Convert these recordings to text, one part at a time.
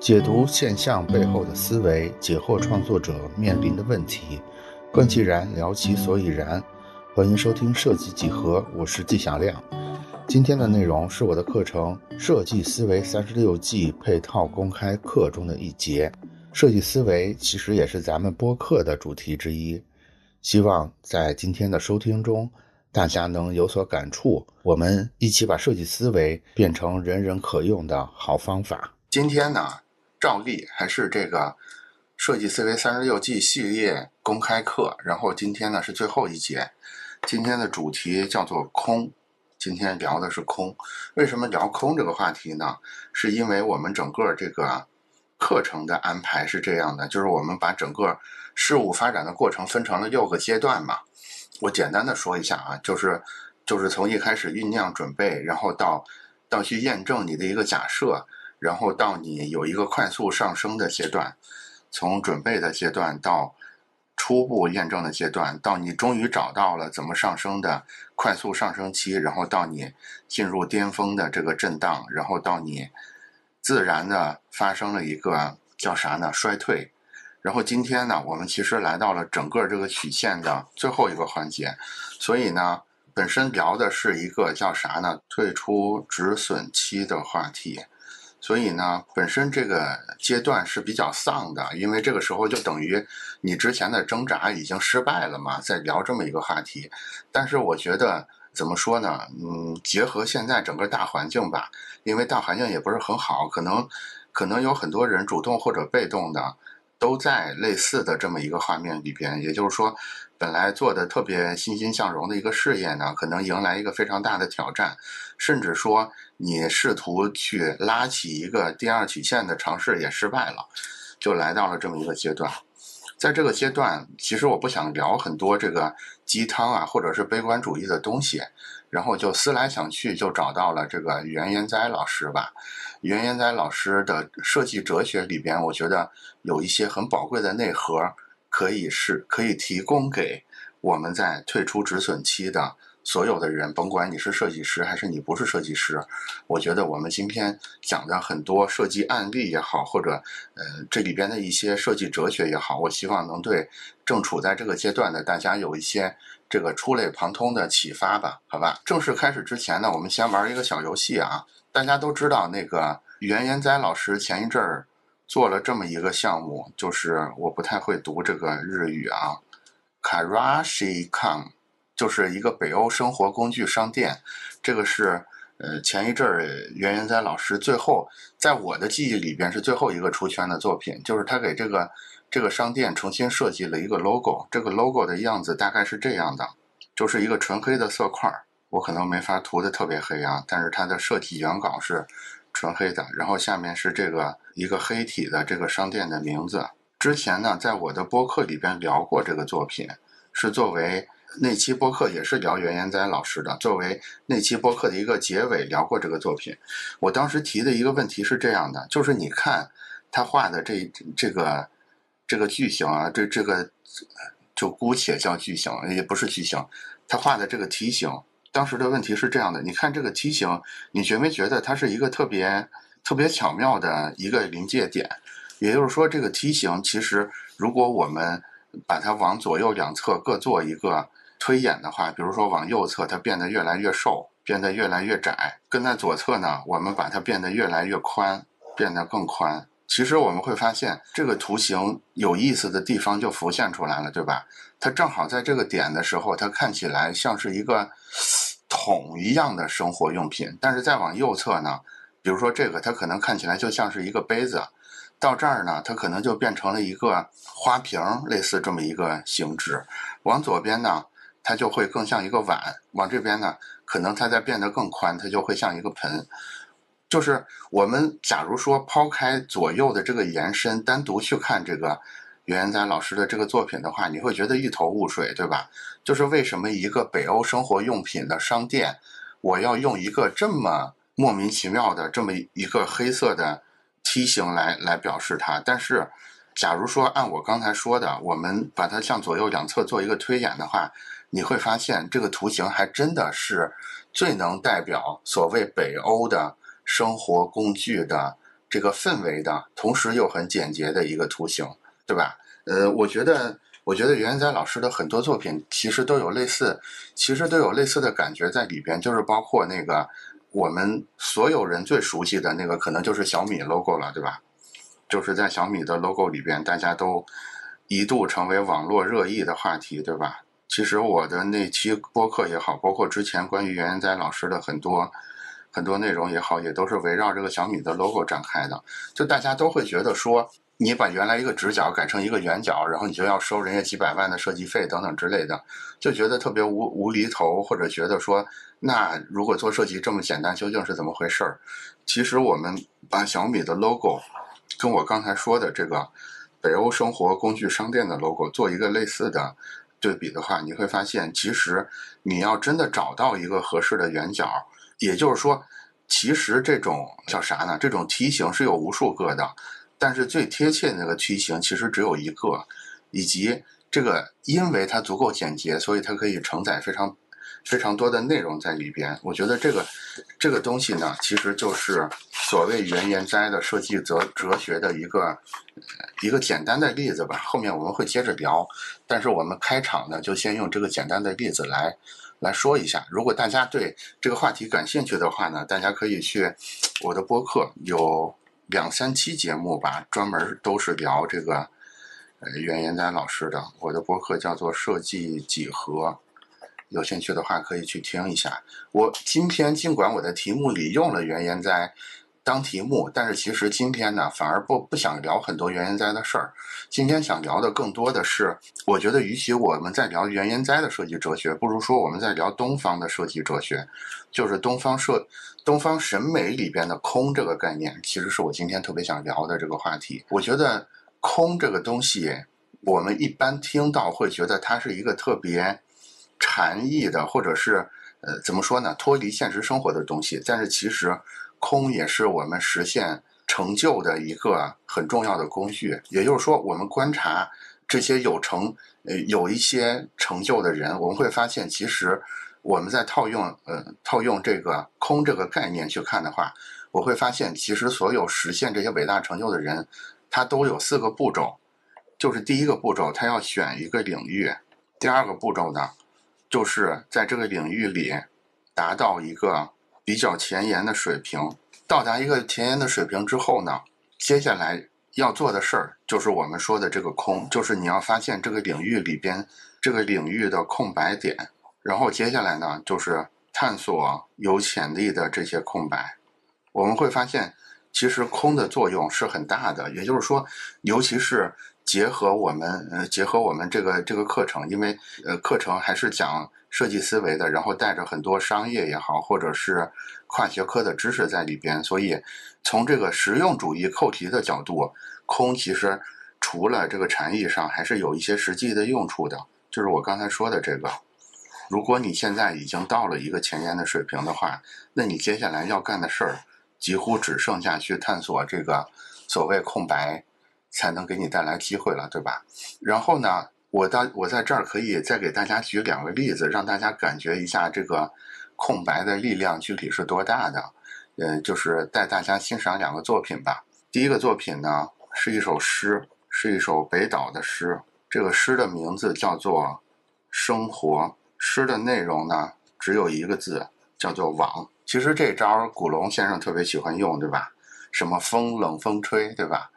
解读现象背后的思维，解惑创作者面临的问题，观其然，聊其所以然。欢迎收听设计几何，我是纪晓亮。今天的内容是我的课程《设计思维三十六计》配套公开课中的一节。设计思维其实也是咱们播客的主题之一。希望在今天的收听中，大家能有所感触。我们一起把设计思维变成人人可用的好方法。今天呢，照例还是这个设计思维三十六计系列公开课。然后今天呢是最后一节。今天的主题叫做空，今天聊的是空。为什么聊空这个话题呢？是因为我们整个这个课程的安排是这样的，就是我们把整个事物发展的过程分成了六个阶段嘛。我简单的说一下啊，就是就是从一开始酝酿准备，然后到到去验证你的一个假设，然后到你有一个快速上升的阶段，从准备的阶段到。初步验证的阶段，到你终于找到了怎么上升的快速上升期，然后到你进入巅峰的这个震荡，然后到你自然的发生了一个叫啥呢？衰退。然后今天呢，我们其实来到了整个这个曲线的最后一个环节，所以呢，本身聊的是一个叫啥呢？退出止损期的话题。所以呢，本身这个阶段是比较丧的，因为这个时候就等于你之前的挣扎已经失败了嘛，在聊这么一个话题。但是我觉得怎么说呢？嗯，结合现在整个大环境吧，因为大环境也不是很好，可能可能有很多人主动或者被动的都在类似的这么一个画面里边。也就是说，本来做的特别欣欣向荣的一个事业呢，可能迎来一个非常大的挑战，甚至说。你试图去拉起一个第二曲线的尝试也失败了，就来到了这么一个阶段。在这个阶段，其实我不想聊很多这个鸡汤啊，或者是悲观主义的东西，然后就思来想去，就找到了这个袁延哉老师吧。袁延哉老师的设计哲学里边，我觉得有一些很宝贵的内核，可以是可以提供给我们在退出止损期的。所有的人，甭管你是设计师还是你不是设计师，我觉得我们今天讲的很多设计案例也好，或者呃这里边的一些设计哲学也好，我希望能对正处在这个阶段的大家有一些这个触类旁通的启发吧，好吧？正式开始之前呢，我们先玩一个小游戏啊。大家都知道那个袁延哉老师前一阵儿做了这么一个项目，就是我不太会读这个日语啊，Karashikon。就是一个北欧生活工具商店，这个是呃前一阵儿袁元哉老师最后在我的记忆里边是最后一个出圈的作品，就是他给这个这个商店重新设计了一个 logo，这个 logo 的样子大概是这样的，就是一个纯黑的色块，我可能没法涂的特别黑啊，但是它的设计原稿是纯黑的，然后下面是这个一个黑体的这个商店的名字。之前呢，在我的播客里边聊过这个作品，是作为。那期播客也是聊袁延哉老师的，作为那期播客的一个结尾聊过这个作品。我当时提的一个问题是这样的，就是你看他画的这这个这个巨型啊，这这个就姑且叫巨型，也不是巨型，他画的这个梯形。当时的问题是这样的，你看这个梯形，你觉没觉得它是一个特别特别巧妙的一个临界点？也就是说，这个梯形其实如果我们把它往左右两侧各做一个。推演的话，比如说往右侧，它变得越来越瘦，变得越来越窄；跟在左侧呢，我们把它变得越来越宽，变得更宽。其实我们会发现，这个图形有意思的地方就浮现出来了，对吧？它正好在这个点的时候，它看起来像是一个桶一样的生活用品，但是再往右侧呢，比如说这个，它可能看起来就像是一个杯子；到这儿呢，它可能就变成了一个花瓶，类似这么一个形制。往左边呢？它就会更像一个碗，往这边呢，可能它再变得更宽，它就会像一个盆。就是我们假如说抛开左右的这个延伸，单独去看这个袁延哉老师的这个作品的话，你会觉得一头雾水，对吧？就是为什么一个北欧生活用品的商店，我要用一个这么莫名其妙的这么一个黑色的梯形来来表示它？但是，假如说按我刚才说的，我们把它向左右两侧做一个推演的话。你会发现这个图形还真的是最能代表所谓北欧的生活工具的这个氛围的，同时又很简洁的一个图形，对吧？呃，我觉得，我觉得袁哉老师的很多作品其实都有类似，其实都有类似的感觉在里边，就是包括那个我们所有人最熟悉的那个，可能就是小米 logo 了，对吧？就是在小米的 logo 里边，大家都一度成为网络热议的话题，对吧？其实我的那期播客也好，包括之前关于袁研哉老师的很多很多内容也好，也都是围绕这个小米的 logo 展开的。就大家都会觉得说，你把原来一个直角改成一个圆角，然后你就要收人家几百万的设计费等等之类的，就觉得特别无无厘头，或者觉得说，那如果做设计这么简单，究竟是怎么回事儿？其实我们把小米的 logo 跟我刚才说的这个北欧生活工具商店的 logo 做一个类似的。对比的话，你会发现，其实你要真的找到一个合适的圆角，也就是说，其实这种叫啥呢？这种题型是有无数个的，但是最贴切的那个题型其实只有一个，以及这个因为它足够简洁，所以它可以承载非常。非常多的内容在里边，我觉得这个这个东西呢，其实就是所谓原研哉的设计哲哲学的一个一个简单的例子吧。后面我们会接着聊，但是我们开场呢，就先用这个简单的例子来来说一下。如果大家对这个话题感兴趣的话呢，大家可以去我的播客，有两三期节目吧，专门都是聊这个呃原研哉老师的。我的播客叫做设计几何。有兴趣的话，可以去听一下。我今天尽管我的题目里用了袁岩哉当题目，但是其实今天呢，反而不不想聊很多原研哉的事儿。今天想聊的更多的是，我觉得与其我们在聊原研哉的设计哲学，不如说我们在聊东方的设计哲学，就是东方设东方审美里边的空这个概念，其实是我今天特别想聊的这个话题。我觉得空这个东西，我们一般听到会觉得它是一个特别。禅意的，或者是呃，怎么说呢？脱离现实生活的东西。但是其实，空也是我们实现成就的一个很重要的工具。也就是说，我们观察这些有成呃有一些成就的人，我们会发现，其实我们在套用呃套用这个空这个概念去看的话，我会发现，其实所有实现这些伟大成就的人，他都有四个步骤。就是第一个步骤，他要选一个领域；第二个步骤呢？就是在这个领域里，达到一个比较前沿的水平。到达一个前沿的水平之后呢，接下来要做的事儿就是我们说的这个空，就是你要发现这个领域里边这个领域的空白点，然后接下来呢就是探索有潜力的这些空白。我们会发现，其实空的作用是很大的，也就是说，尤其是。结合我们呃，结合我们这个这个课程，因为呃，课程还是讲设计思维的，然后带着很多商业也好，或者是跨学科的知识在里边，所以从这个实用主义扣题的角度，空其实除了这个禅意上，还是有一些实际的用处的。就是我刚才说的这个，如果你现在已经到了一个前沿的水平的话，那你接下来要干的事儿，几乎只剩下去探索这个所谓空白。才能给你带来机会了，对吧？然后呢，我到我在这儿可以再给大家举两个例子，让大家感觉一下这个空白的力量具体是多大的。呃，就是带大家欣赏两个作品吧。第一个作品呢是一首诗，是一首北岛的诗。这个诗的名字叫做《生活》，诗的内容呢只有一个字，叫做“网”。其实这招古龙先生特别喜欢用，对吧？什么风冷风吹，对吧？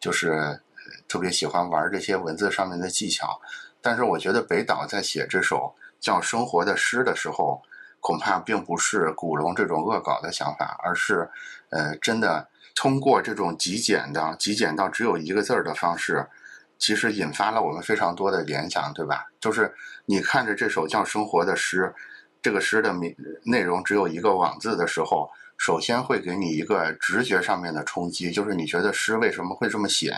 就是特别喜欢玩这些文字上面的技巧，但是我觉得北岛在写这首叫《生活》的诗的时候，恐怕并不是古龙这种恶搞的想法，而是，呃，真的通过这种极简的、极简到只有一个字儿的方式，其实引发了我们非常多的联想，对吧？就是你看着这首叫《生活》的诗，这个诗的名内容只有一个“网”字的时候。首先会给你一个直觉上面的冲击，就是你觉得诗为什么会这么写，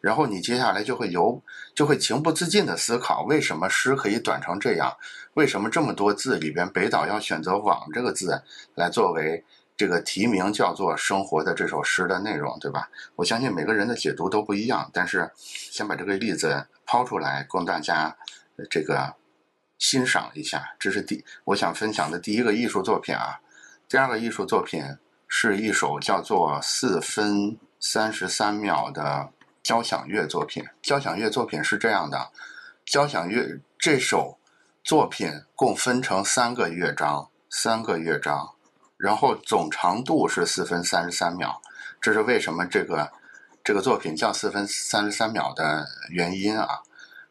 然后你接下来就会由就会情不自禁的思考，为什么诗可以短成这样？为什么这么多字里边北岛要选择“网”这个字来作为这个题名，叫做《生活》的这首诗的内容，对吧？我相信每个人的解读都不一样，但是先把这个例子抛出来供大家这个欣赏一下。这是第我想分享的第一个艺术作品啊。第二个艺术作品是一首叫做四分三十三秒的交响乐作品。交响乐作品是这样的，交响乐这首作品共分成三个乐章，三个乐章，然后总长度是四分三十三秒。这是为什么这个这个作品叫四分三十三秒的原因啊。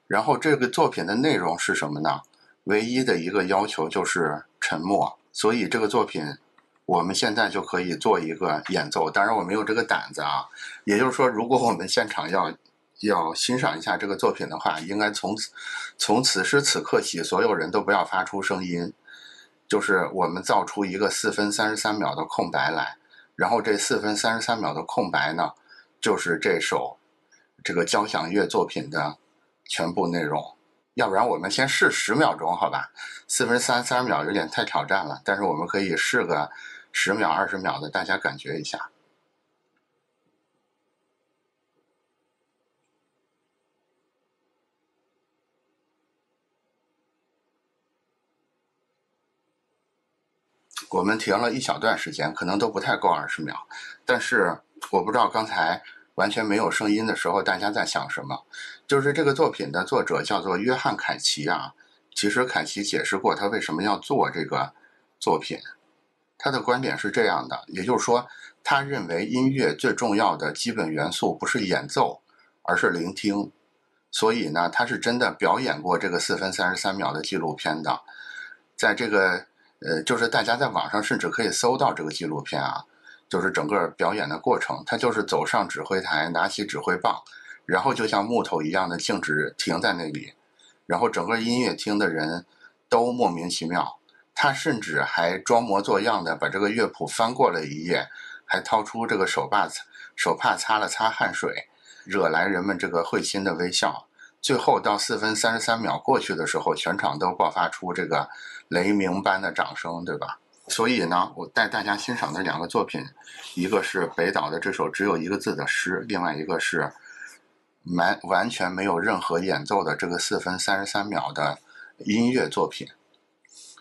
然后这个作品的内容是什么呢？唯一的一个要求就是沉默。所以这个作品，我们现在就可以做一个演奏。当然我没有这个胆子啊。也就是说，如果我们现场要要欣赏一下这个作品的话，应该从此从此时此刻起，所有人都不要发出声音，就是我们造出一个四分三十三秒的空白来。然后这四分三十三秒的空白呢，就是这首这个交响乐作品的。全部内容，要不然我们先试十秒钟，好吧？四分三十三秒有点太挑战了，但是我们可以试个十秒、二十秒的，大家感觉一下。我们停了一小段时间，可能都不太够二十秒，但是我不知道刚才。完全没有声音的时候，大家在想什么？就是这个作品的作者叫做约翰·凯奇啊。其实凯奇解释过他为什么要做这个作品。他的观点是这样的，也就是说，他认为音乐最重要的基本元素不是演奏，而是聆听。所以呢，他是真的表演过这个四分三十三秒的纪录片的。在这个呃，就是大家在网上甚至可以搜到这个纪录片啊。就是整个表演的过程，他就是走上指挥台，拿起指挥棒，然后就像木头一样的静止停在那里，然后整个音乐厅的人都莫名其妙。他甚至还装模作样的把这个乐谱翻过了一页，还掏出这个手帕手帕擦了擦汗水，惹来人们这个会心的微笑。最后到四分三十三秒过去的时候，全场都爆发出这个雷鸣般的掌声，对吧？所以呢，我带大家欣赏的两个作品，一个是北岛的这首只有一个字的诗，另外一个是完完全没有任何演奏的这个四分三十三秒的音乐作品。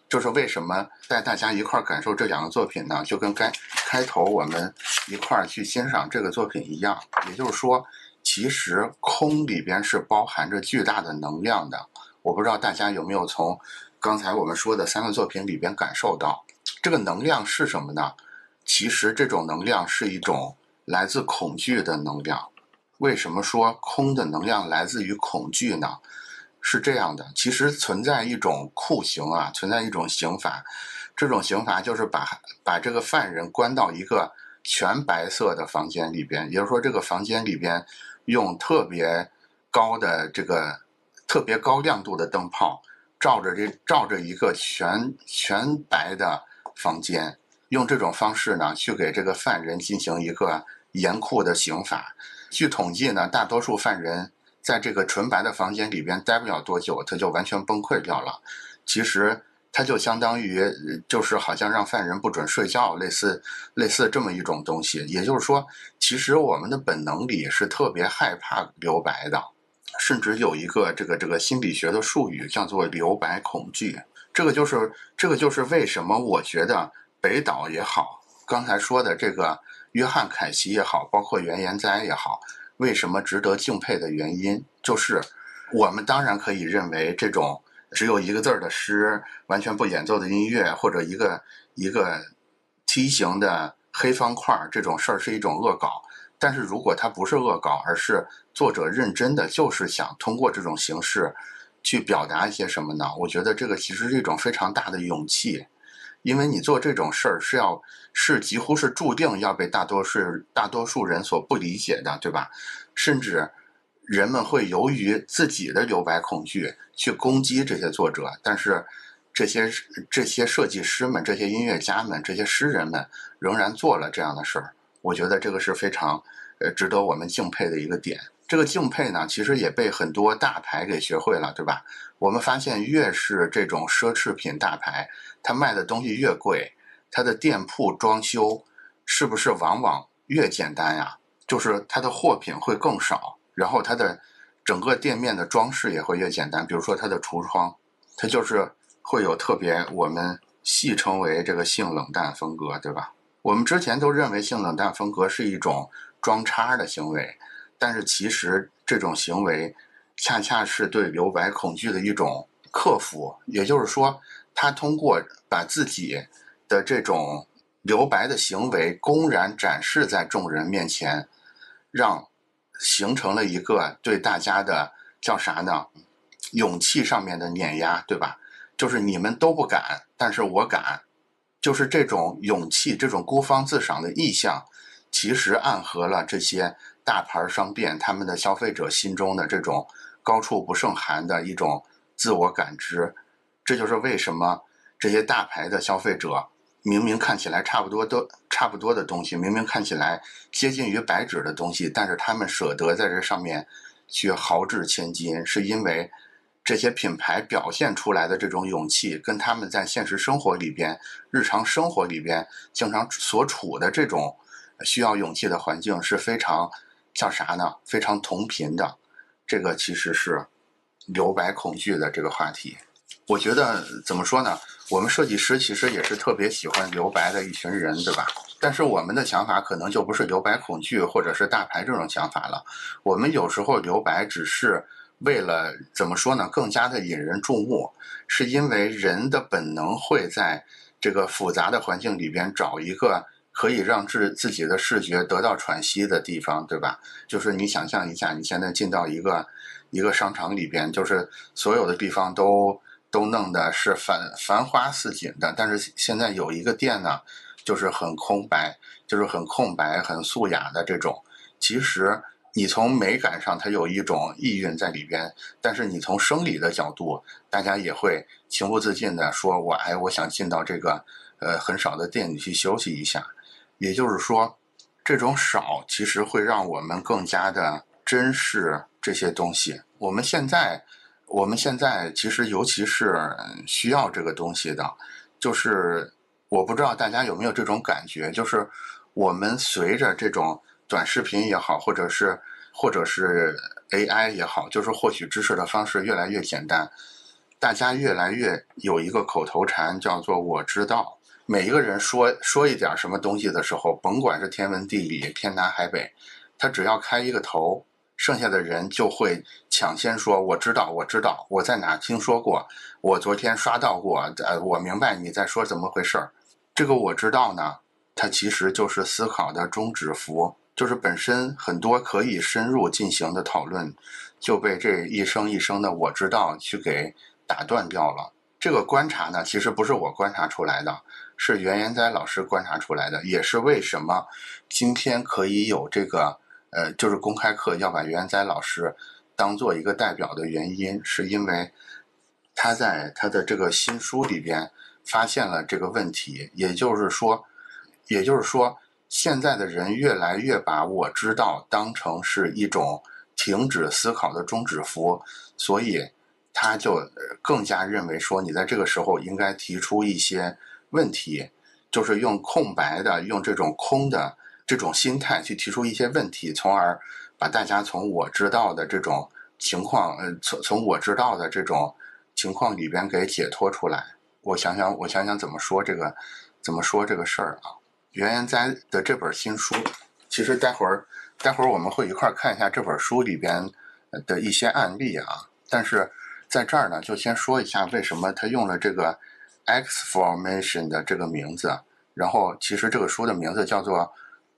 就是为什么带大家一块儿感受这两个作品呢？就跟开开头我们一块儿去欣赏这个作品一样。也就是说，其实空里边是包含着巨大的能量的。我不知道大家有没有从刚才我们说的三个作品里边感受到。这个能量是什么呢？其实这种能量是一种来自恐惧的能量。为什么说空的能量来自于恐惧呢？是这样的，其实存在一种酷刑啊，存在一种刑罚。这种刑罚就是把把这个犯人关到一个全白色的房间里边，也就是说，这个房间里边用特别高的这个特别高亮度的灯泡照着这照着一个全全白的。房间用这种方式呢，去给这个犯人进行一个严酷的刑罚。据统计呢，大多数犯人在这个纯白的房间里边待不了多久，他就完全崩溃掉了。其实，他就相当于就是好像让犯人不准睡觉，类似类似这么一种东西。也就是说，其实我们的本能里是特别害怕留白的，甚至有一个这个这个心理学的术语叫做留白恐惧。这个就是这个就是为什么我觉得北岛也好，刚才说的这个约翰凯奇也好，包括原研哉也好，为什么值得敬佩的原因，就是我们当然可以认为这种只有一个字儿的诗，完全不演奏的音乐，或者一个一个梯形的黑方块这种事儿是一种恶搞。但是如果它不是恶搞，而是作者认真的就是想通过这种形式。去表达一些什么呢？我觉得这个其实是一种非常大的勇气，因为你做这种事儿是要是几乎是注定要被大多数大多数人所不理解的，对吧？甚至人们会由于自己的留白恐惧去攻击这些作者，但是这些这些设计师们、这些音乐家们、这些诗人们仍然做了这样的事儿。我觉得这个是非常呃值得我们敬佩的一个点。这个敬佩呢，其实也被很多大牌给学会了，对吧？我们发现，越是这种奢侈品大牌，它卖的东西越贵，它的店铺装修是不是往往越简单呀？就是它的货品会更少，然后它的整个店面的装饰也会越简单。比如说它的橱窗，它就是会有特别我们戏称为这个性冷淡风格，对吧？我们之前都认为性冷淡风格是一种装叉的行为，但是其实这种行为恰恰是对留白恐惧的一种克服。也就是说，他通过把自己的这种留白的行为公然展示在众人面前，让形成了一个对大家的叫啥呢？勇气上面的碾压，对吧？就是你们都不敢，但是我敢。就是这种勇气，这种孤芳自赏的意向，其实暗合了这些大牌商店他们的消费者心中的这种高处不胜寒的一种自我感知。这就是为什么这些大牌的消费者明明看起来差不多都差不多的东西，明明看起来接近于白纸的东西，但是他们舍得在这上面去豪掷千金，是因为。这些品牌表现出来的这种勇气，跟他们在现实生活里边、日常生活里边经常所处的这种需要勇气的环境是非常叫啥呢？非常同频的。这个其实是留白恐惧的这个话题。我觉得怎么说呢？我们设计师其实也是特别喜欢留白的一群人，对吧？但是我们的想法可能就不是留白恐惧，或者是大牌这种想法了。我们有时候留白只是。为了怎么说呢？更加的引人注目，是因为人的本能会在这个复杂的环境里边找一个可以让自自己的视觉得到喘息的地方，对吧？就是你想象一下，你现在进到一个一个商场里边，就是所有的地方都都弄的是繁繁花似锦的，但是现在有一个店呢，就是很空白，就是很空白、很素雅的这种，其实。你从美感上，它有一种意蕴在里边，但是你从生理的角度，大家也会情不自禁的说：“我哎，我想进到这个呃很少的店里去休息一下。”也就是说，这种少其实会让我们更加的珍视这些东西。我们现在，我们现在其实尤其是需要这个东西的，就是我不知道大家有没有这种感觉，就是我们随着这种。短视频也好，或者是或者是 AI 也好，就是获取知识的方式越来越简单，大家越来越有一个口头禅，叫做“我知道”。每一个人说说一点什么东西的时候，甭管是天文地理、天南海北，他只要开一个头，剩下的人就会抢先说：“我知道，我知道，我在哪听说过，我昨天刷到过，呃，我明白你在说怎么回事儿。”这个我知道呢，它其实就是思考的终止符。就是本身很多可以深入进行的讨论，就被这一声一声的“我知道”去给打断掉了。这个观察呢，其实不是我观察出来的，是袁延哉老师观察出来的，也是为什么今天可以有这个呃，就是公开课要把袁延哉老师当做一个代表的原因，是因为他在他的这个新书里边发现了这个问题，也就是说，也就是说。现在的人越来越把我知道当成是一种停止思考的终止符，所以他就更加认为说，你在这个时候应该提出一些问题，就是用空白的、用这种空的这种心态去提出一些问题，从而把大家从我知道的这种情况，呃，从从我知道的这种情况里边给解脱出来。我想想，我想想怎么说这个，怎么说这个事儿啊？袁研哉的这本新书，其实待会儿待会儿我们会一块儿看一下这本书里边的一些案例啊。但是在这儿呢，就先说一下为什么他用了这个 X formation 的这个名字。然后，其实这个书的名字叫做《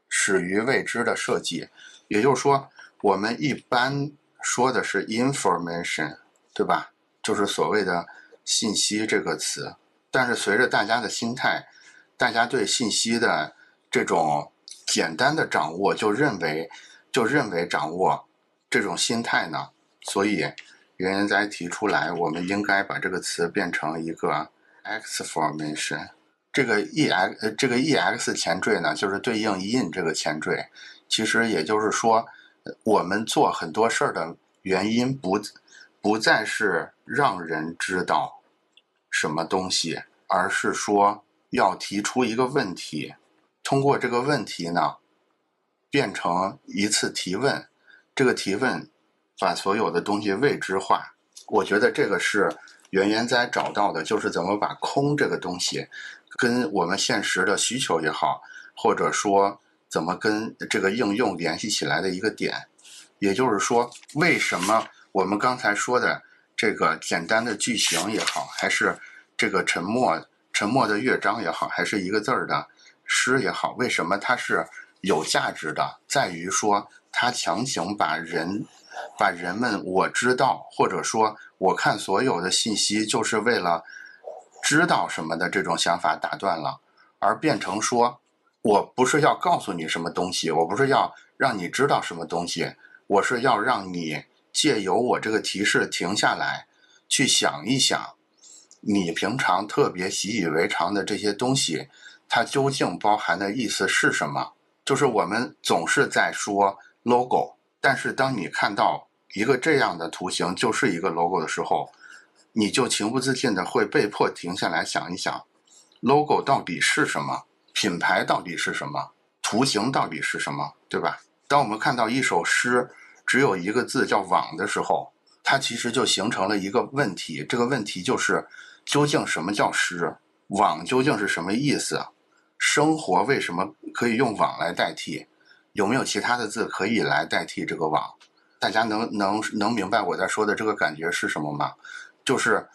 始于未知的设计》，也就是说，我们一般说的是 information，对吧？就是所谓的信息这个词。但是随着大家的心态，大家对信息的这种简单的掌握，就认为就认为掌握这种心态呢，所以袁言哉提出来，我们应该把这个词变成一个 X formation。这个 E X，这个 E X 前缀呢，就是对应 in 这个前缀。其实也就是说，我们做很多事儿的原因不不再是让人知道什么东西，而是说。要提出一个问题，通过这个问题呢，变成一次提问，这个提问把所有的东西未知化。我觉得这个是袁研哉找到的，就是怎么把空这个东西跟我们现实的需求也好，或者说怎么跟这个应用联系起来的一个点。也就是说，为什么我们刚才说的这个简单的句型也好，还是这个沉默沉默的乐章也好，还是一个字儿的诗也好，为什么它是有价值的？在于说，它强行把人。把人们我知道，或者说我看所有的信息，就是为了知道什么的这种想法打断了，而变成说，我不是要告诉你什么东西，我不是要让你知道什么东西，我是要让你借由我这个提示停下来，去想一想，你平常特别习以为常的这些东西，它究竟包含的意思是什么？就是我们总是在说 logo。但是当你看到一个这样的图形就是一个 logo 的时候，你就情不自禁的会被迫停下来想一想，logo 到底是什么？品牌到底是什么？图形到底是什么？对吧？当我们看到一首诗只有一个字叫网的时候，它其实就形成了一个问题。这个问题就是，究竟什么叫诗？网究竟是什么意思？生活为什么可以用网来代替？有没有其他的字可以来代替这个网？大家能能能明白我在说的这个感觉是什么吗？就是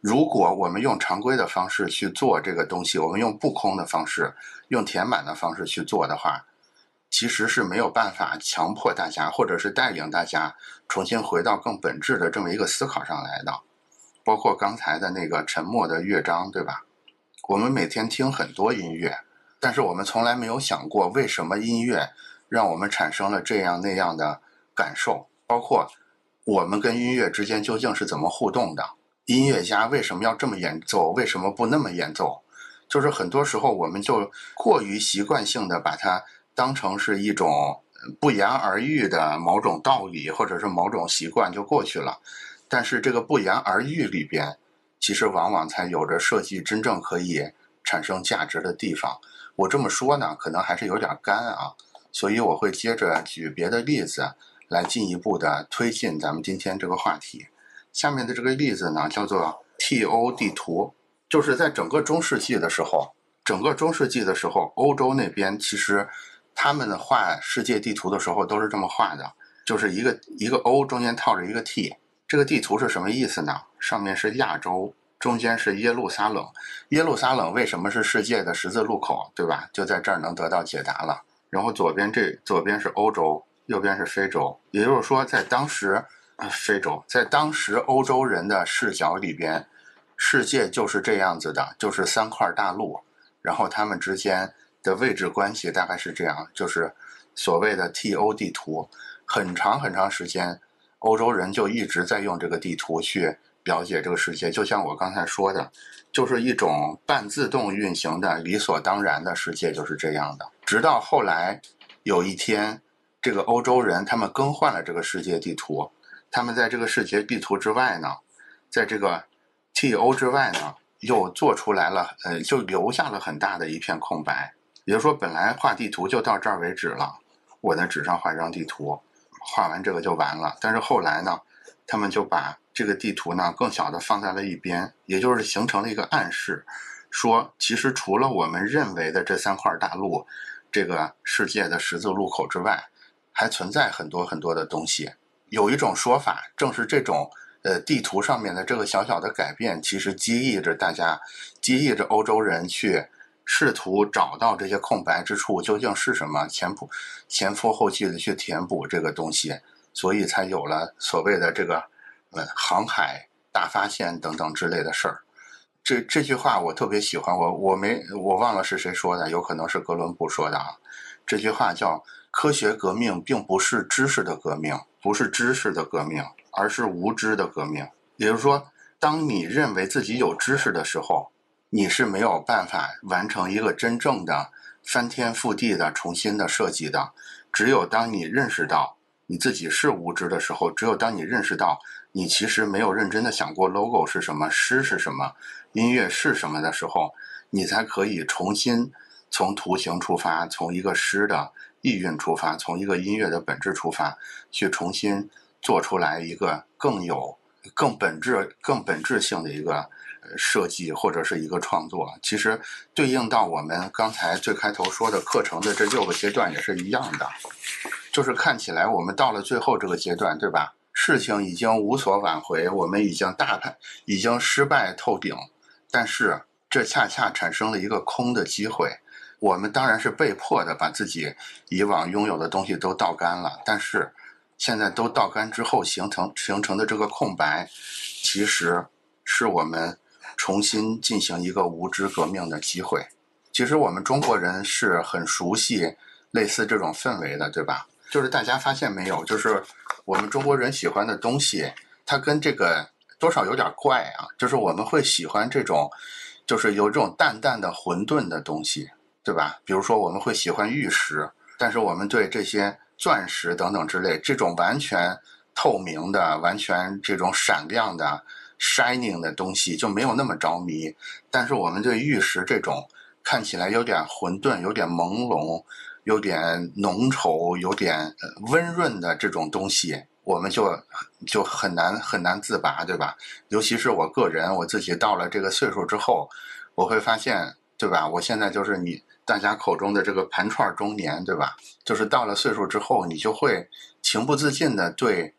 如果我们用常规的方式去做这个东西，我们用不空的方式、用填满的方式去做的话，其实是没有办法强迫大家，或者是带领大家重新回到更本质的这么一个思考上来的。包括刚才的那个沉默的乐章，对吧？我们每天听很多音乐，但是我们从来没有想过为什么音乐。让我们产生了这样那样的感受，包括我们跟音乐之间究竟是怎么互动的？音乐家为什么要这么演奏？为什么不那么演奏？就是很多时候我们就过于习惯性的把它当成是一种不言而喻的某种道理，或者是某种习惯就过去了。但是这个不言而喻里边，其实往往才有着设计真正可以产生价值的地方。我这么说呢，可能还是有点干啊。所以我会接着举别的例子来进一步的推进咱们今天这个话题。下面的这个例子呢，叫做 T.O 地图，就是在整个中世纪的时候，整个中世纪的时候，欧洲那边其实他们画世界地图的时候都是这么画的，就是一个一个 O 中间套着一个 T。这个地图是什么意思呢？上面是亚洲，中间是耶路撒冷。耶路撒冷为什么是世界的十字路口，对吧？就在这儿能得到解答了。然后左边这左边是欧洲，右边是非洲，也就是说，在当时，非洲在当时欧洲人的视角里边，世界就是这样子的，就是三块大陆，然后他们之间的位置关系大概是这样，就是所谓的 T.O 地图。很长很长时间，欧洲人就一直在用这个地图去了解这个世界，就像我刚才说的，就是一种半自动运行的理所当然的世界，就是这样的。直到后来，有一天，这个欧洲人他们更换了这个世界地图，他们在这个世界地图之外呢，在这个 T O 之外呢，又做出来了，呃，就留下了很大的一片空白。也就是说，本来画地图就到这儿为止了，我在纸上画一张地图，画完这个就完了。但是后来呢，他们就把这个地图呢更小的放在了一边，也就是形成了一个暗示。说，其实除了我们认为的这三块大陆，这个世界的十字路口之外，还存在很多很多的东西。有一种说法，正是这种呃地图上面的这个小小的改变，其实激励着大家，激励着欧洲人去试图找到这些空白之处究竟是什么，前仆前赴后继的去填补这个东西，所以才有了所谓的这个呃航海大发现等等之类的事儿。这这句话我特别喜欢，我我没我忘了是谁说的，有可能是哥伦布说的啊。这句话叫“科学革命并不是知识的革命，不是知识的革命，而是无知的革命”。也就是说，当你认为自己有知识的时候，你是没有办法完成一个真正的翻天覆地的重新的设计的。只有当你认识到你自己是无知的时候，只有当你认识到你其实没有认真的想过 logo 是什么，诗是什么。音乐是什么的时候，你才可以重新从图形出发，从一个诗的意蕴出发，从一个音乐的本质出发，去重新做出来一个更有、更本质、更本质性的一个设计或者是一个创作，其实对应到我们刚才最开头说的课程的这六个阶段也是一样的，就是看起来我们到了最后这个阶段，对吧？事情已经无所挽回，我们已经大败，已经失败透顶，但是这恰恰产生了一个空的机会。我们当然是被迫的把自己以往拥有的东西都倒干了，但是现在都倒干之后形成形成的这个空白，其实是我们重新进行一个无知革命的机会。其实我们中国人是很熟悉类似这种氛围的，对吧？就是大家发现没有，就是我们中国人喜欢的东西，它跟这个多少有点怪啊。就是我们会喜欢这种，就是有这种淡淡的混沌的东西，对吧？比如说我们会喜欢玉石，但是我们对这些钻石等等之类这种完全透明的、完全这种闪亮的、shining 的东西就没有那么着迷。但是我们对玉石这种看起来有点混沌、有点朦胧。有点浓稠、有点温润的这种东西，我们就就很难很难自拔，对吧？尤其是我个人，我自己到了这个岁数之后，我会发现，对吧？我现在就是你大家口中的这个盘串中年，对吧？就是到了岁数之后，你就会情不自禁的对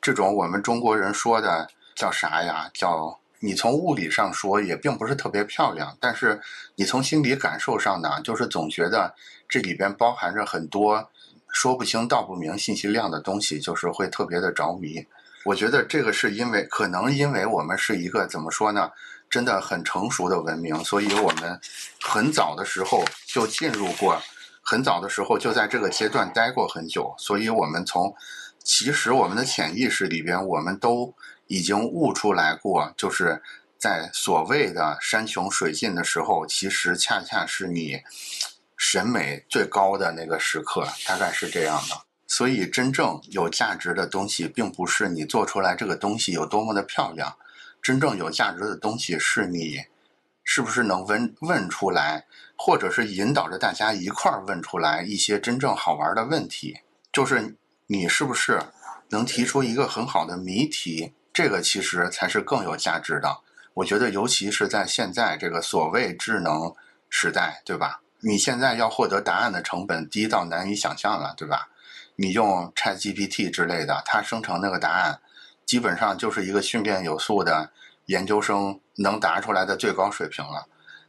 这种我们中国人说的叫啥呀？叫。你从物理上说也并不是特别漂亮，但是你从心理感受上呢，就是总觉得这里边包含着很多说不清道不明信息量的东西，就是会特别的着迷。我觉得这个是因为可能因为我们是一个怎么说呢，真的很成熟的文明，所以我们很早的时候就进入过，很早的时候就在这个阶段待过很久，所以我们从其实我们的潜意识里边，我们都。已经悟出来过，就是在所谓的山穷水尽的时候，其实恰恰是你审美最高的那个时刻，大概是这样的。所以，真正有价值的东西，并不是你做出来这个东西有多么的漂亮，真正有价值的东西是你是不是能问问出来，或者是引导着大家一块儿问出来一些真正好玩的问题，就是你是不是能提出一个很好的谜题。这个其实才是更有价值的，我觉得，尤其是在现在这个所谓智能时代，对吧？你现在要获得答案的成本低到难以想象了，对吧？你用 ChatGPT 之类的，它生成那个答案，基本上就是一个训练有素的研究生能答出来的最高水平了。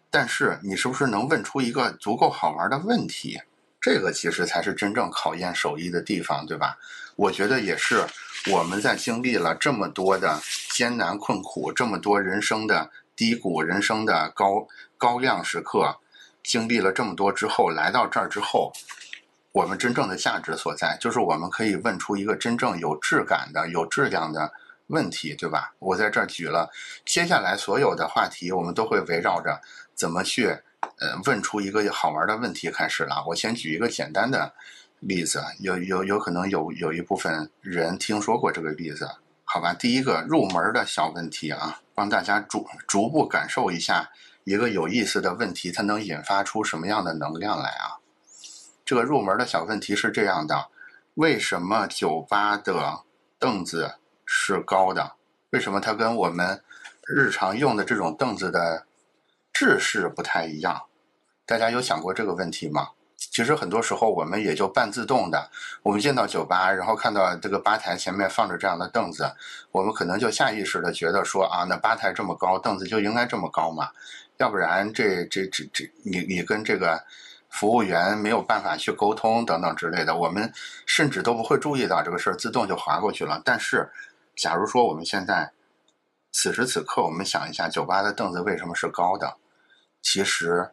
但是，你是不是能问出一个足够好玩的问题？这个其实才是真正考验手艺的地方，对吧？我觉得也是。我们在经历了这么多的艰难困苦，这么多人生的低谷、人生的高高亮时刻，经历了这么多之后，来到这儿之后，我们真正的价值所在，就是我们可以问出一个真正有质感的、有质量的问题，对吧？我在这儿举了，接下来所有的话题，我们都会围绕着怎么去呃问出一个好玩的问题开始了。我先举一个简单的。例子有有有可能有有一部分人听说过这个例子，好吧？第一个入门的小问题啊，帮大家逐逐步感受一下一个有意思的问题，它能引发出什么样的能量来啊？这个入门的小问题是这样的：为什么酒吧的凳子是高的？为什么它跟我们日常用的这种凳子的制式不太一样？大家有想过这个问题吗？其实很多时候我们也就半自动的，我们进到酒吧，然后看到这个吧台前面放着这样的凳子，我们可能就下意识的觉得说啊，那吧台这么高，凳子就应该这么高嘛，要不然这这这这你你跟这个服务员没有办法去沟通等等之类的，我们甚至都不会注意到这个事儿，自动就划过去了。但是，假如说我们现在此时此刻，我们想一下，酒吧的凳子为什么是高的？其实。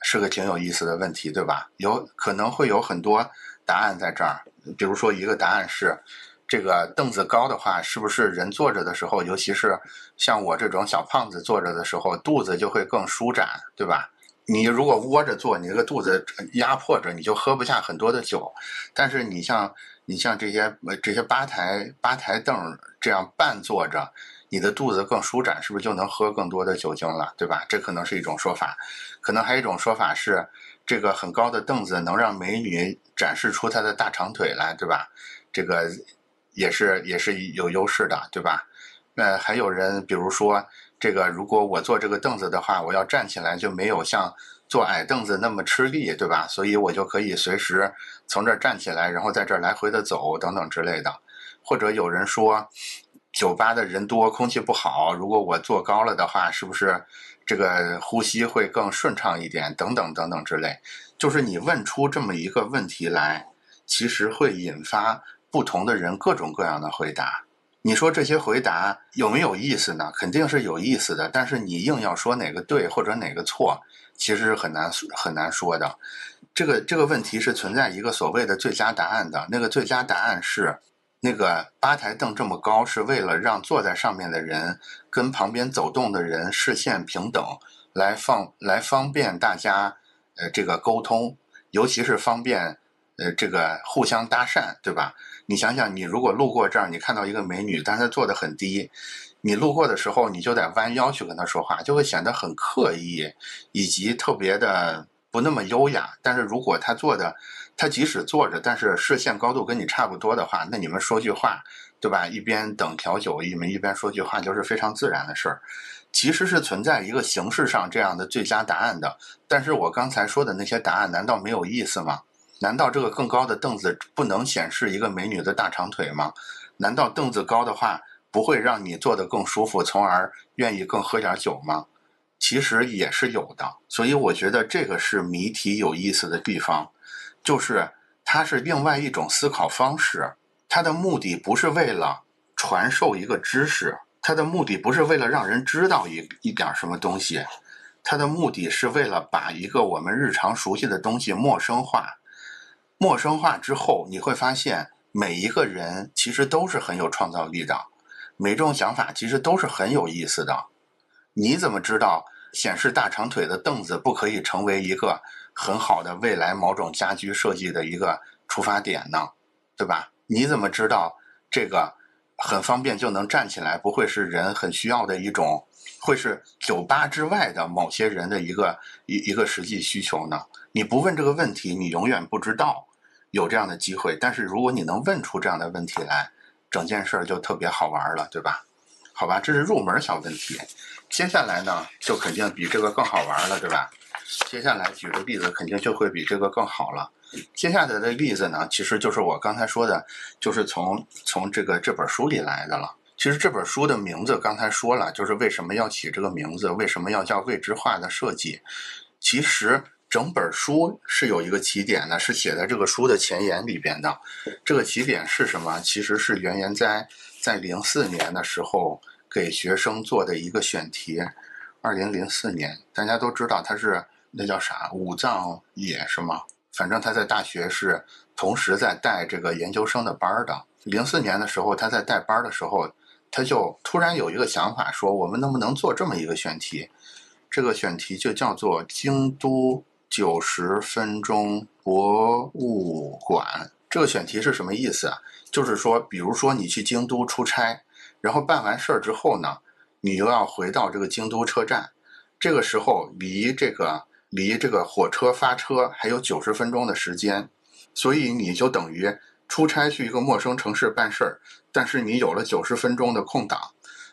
是个挺有意思的问题，对吧？有可能会有很多答案在这儿。比如说，一个答案是，这个凳子高的话，是不是人坐着的时候，尤其是像我这种小胖子坐着的时候，肚子就会更舒展，对吧？你如果窝着坐，你这个肚子压迫着，你就喝不下很多的酒。但是你像你像这些这些吧台吧台凳这样半坐着。你的肚子更舒展，是不是就能喝更多的酒精了，对吧？这可能是一种说法，可能还有一种说法是，这个很高的凳子能让美女展示出她的大长腿来，对吧？这个也是也是有优势的，对吧？那还有人，比如说这个如果我坐这个凳子的话，我要站起来就没有像坐矮凳子那么吃力，对吧？所以我就可以随时从这儿站起来，然后在这儿来回的走等等之类的。或者有人说，酒吧的人多，空气不好，如果我坐高了的话，是不是这个呼吸会更顺畅一点？等等等等之类。就是你问出这么一个问题来，其实会引发不同的人各种各样的回答。你说这些回答有没有意思呢？肯定是有意思的，但是你硬要说哪个对或者哪个错，其实是很难很难说的。这个这个问题是存在一个所谓的最佳答案的，那个最佳答案是，那个吧台凳这么高是为了让坐在上面的人跟旁边走动的人视线平等，来放来方便大家呃这个沟通，尤其是方便呃这个互相搭讪，对吧？你想想，你如果路过这儿，你看到一个美女，但是她坐得很低，你路过的时候，你就得弯腰去跟她说话，就会显得很刻意，以及特别的不那么优雅。但是如果她坐的，她即使坐着，但是视线高度跟你差不多的话，那你们说句话，对吧？一边等调酒，你们一边说句话，就是非常自然的事儿。其实是存在一个形式上这样的最佳答案的。但是我刚才说的那些答案，难道没有意思吗？难道这个更高的凳子不能显示一个美女的大长腿吗？难道凳子高的话不会让你坐得更舒服，从而愿意更喝点酒吗？其实也是有的，所以我觉得这个是谜题有意思的地方，就是它是另外一种思考方式，它的目的不是为了传授一个知识，它的目的不是为了让人知道一一点什么东西，它的目的是为了把一个我们日常熟悉的东西陌生化。陌生化之后，你会发现每一个人其实都是很有创造力的，每种想法其实都是很有意思的。你怎么知道显示大长腿的凳子不可以成为一个很好的未来某种家居设计的一个出发点呢？对吧？你怎么知道这个很方便就能站起来，不会是人很需要的一种，会是酒吧之外的某些人的一个一一个实际需求呢？你不问这个问题，你永远不知道。有这样的机会，但是如果你能问出这样的问题来，整件事儿就特别好玩了，对吧？好吧，这是入门小问题。接下来呢，就肯定比这个更好玩了，对吧？接下来举的例子肯定就会比这个更好了。接下来的例子呢，其实就是我刚才说的，就是从从这个这本书里来的了。其实这本书的名字刚才说了，就是为什么要起这个名字，为什么要叫未知化的设计？其实。整本书是有一个起点的，是写在这个书的前言里边的。这个起点是什么？其实是原研在在零四年的时候给学生做的一个选题。二零零四年，大家都知道他是那叫啥武藏野是吗？反正他在大学是同时在带这个研究生的班的。零四年的时候，他在带班的时候，他就突然有一个想法，说我们能不能做这么一个选题？这个选题就叫做京都。九十分钟博物馆这个选题是什么意思啊？就是说，比如说你去京都出差，然后办完事儿之后呢，你又要回到这个京都车站，这个时候离这个离这个火车发车还有九十分钟的时间，所以你就等于出差去一个陌生城市办事儿，但是你有了九十分钟的空档。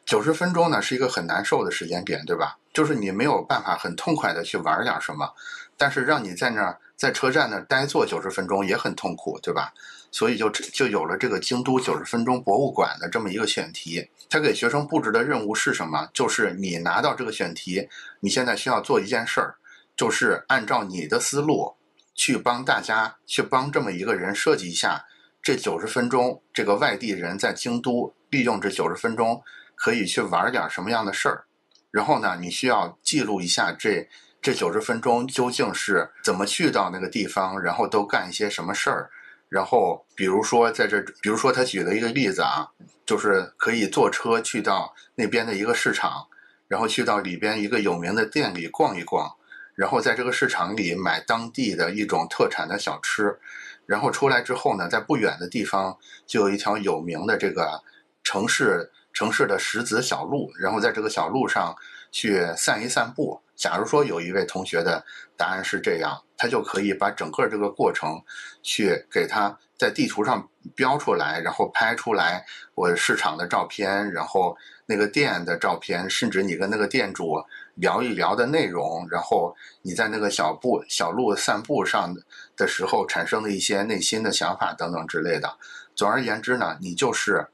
九十分钟呢是一个很难受的时间点，对吧？就是你没有办法很痛快的去玩儿点儿什么，但是让你在那儿在车站那儿呆坐九十分钟也很痛苦，对吧？所以就就有了这个京都九十分钟博物馆的这么一个选题。他给学生布置的任务是什么？就是你拿到这个选题，你现在需要做一件事儿，就是按照你的思路去帮大家去帮这么一个人设计一下这九十分钟，这个外地人在京都利用这九十分钟。可以去玩点什么样的事儿，然后呢，你需要记录一下这这九十分钟究竟是怎么去到那个地方，然后都干一些什么事儿。然后，比如说在这，比如说他举了一个例子啊，就是可以坐车去到那边的一个市场，然后去到里边一个有名的店里逛一逛，然后在这个市场里买当地的一种特产的小吃，然后出来之后呢，在不远的地方就有一条有名的这个城市。城市的石子小路，然后在这个小路上去散一散步。假如说有一位同学的答案是这样，他就可以把整个这个过程去给他在地图上标出来，然后拍出来我市场的照片，然后那个店的照片，甚至你跟那个店主聊一聊的内容，然后你在那个小步小路散步上的时候产生的一些内心的想法等等之类的。总而言之呢，你就是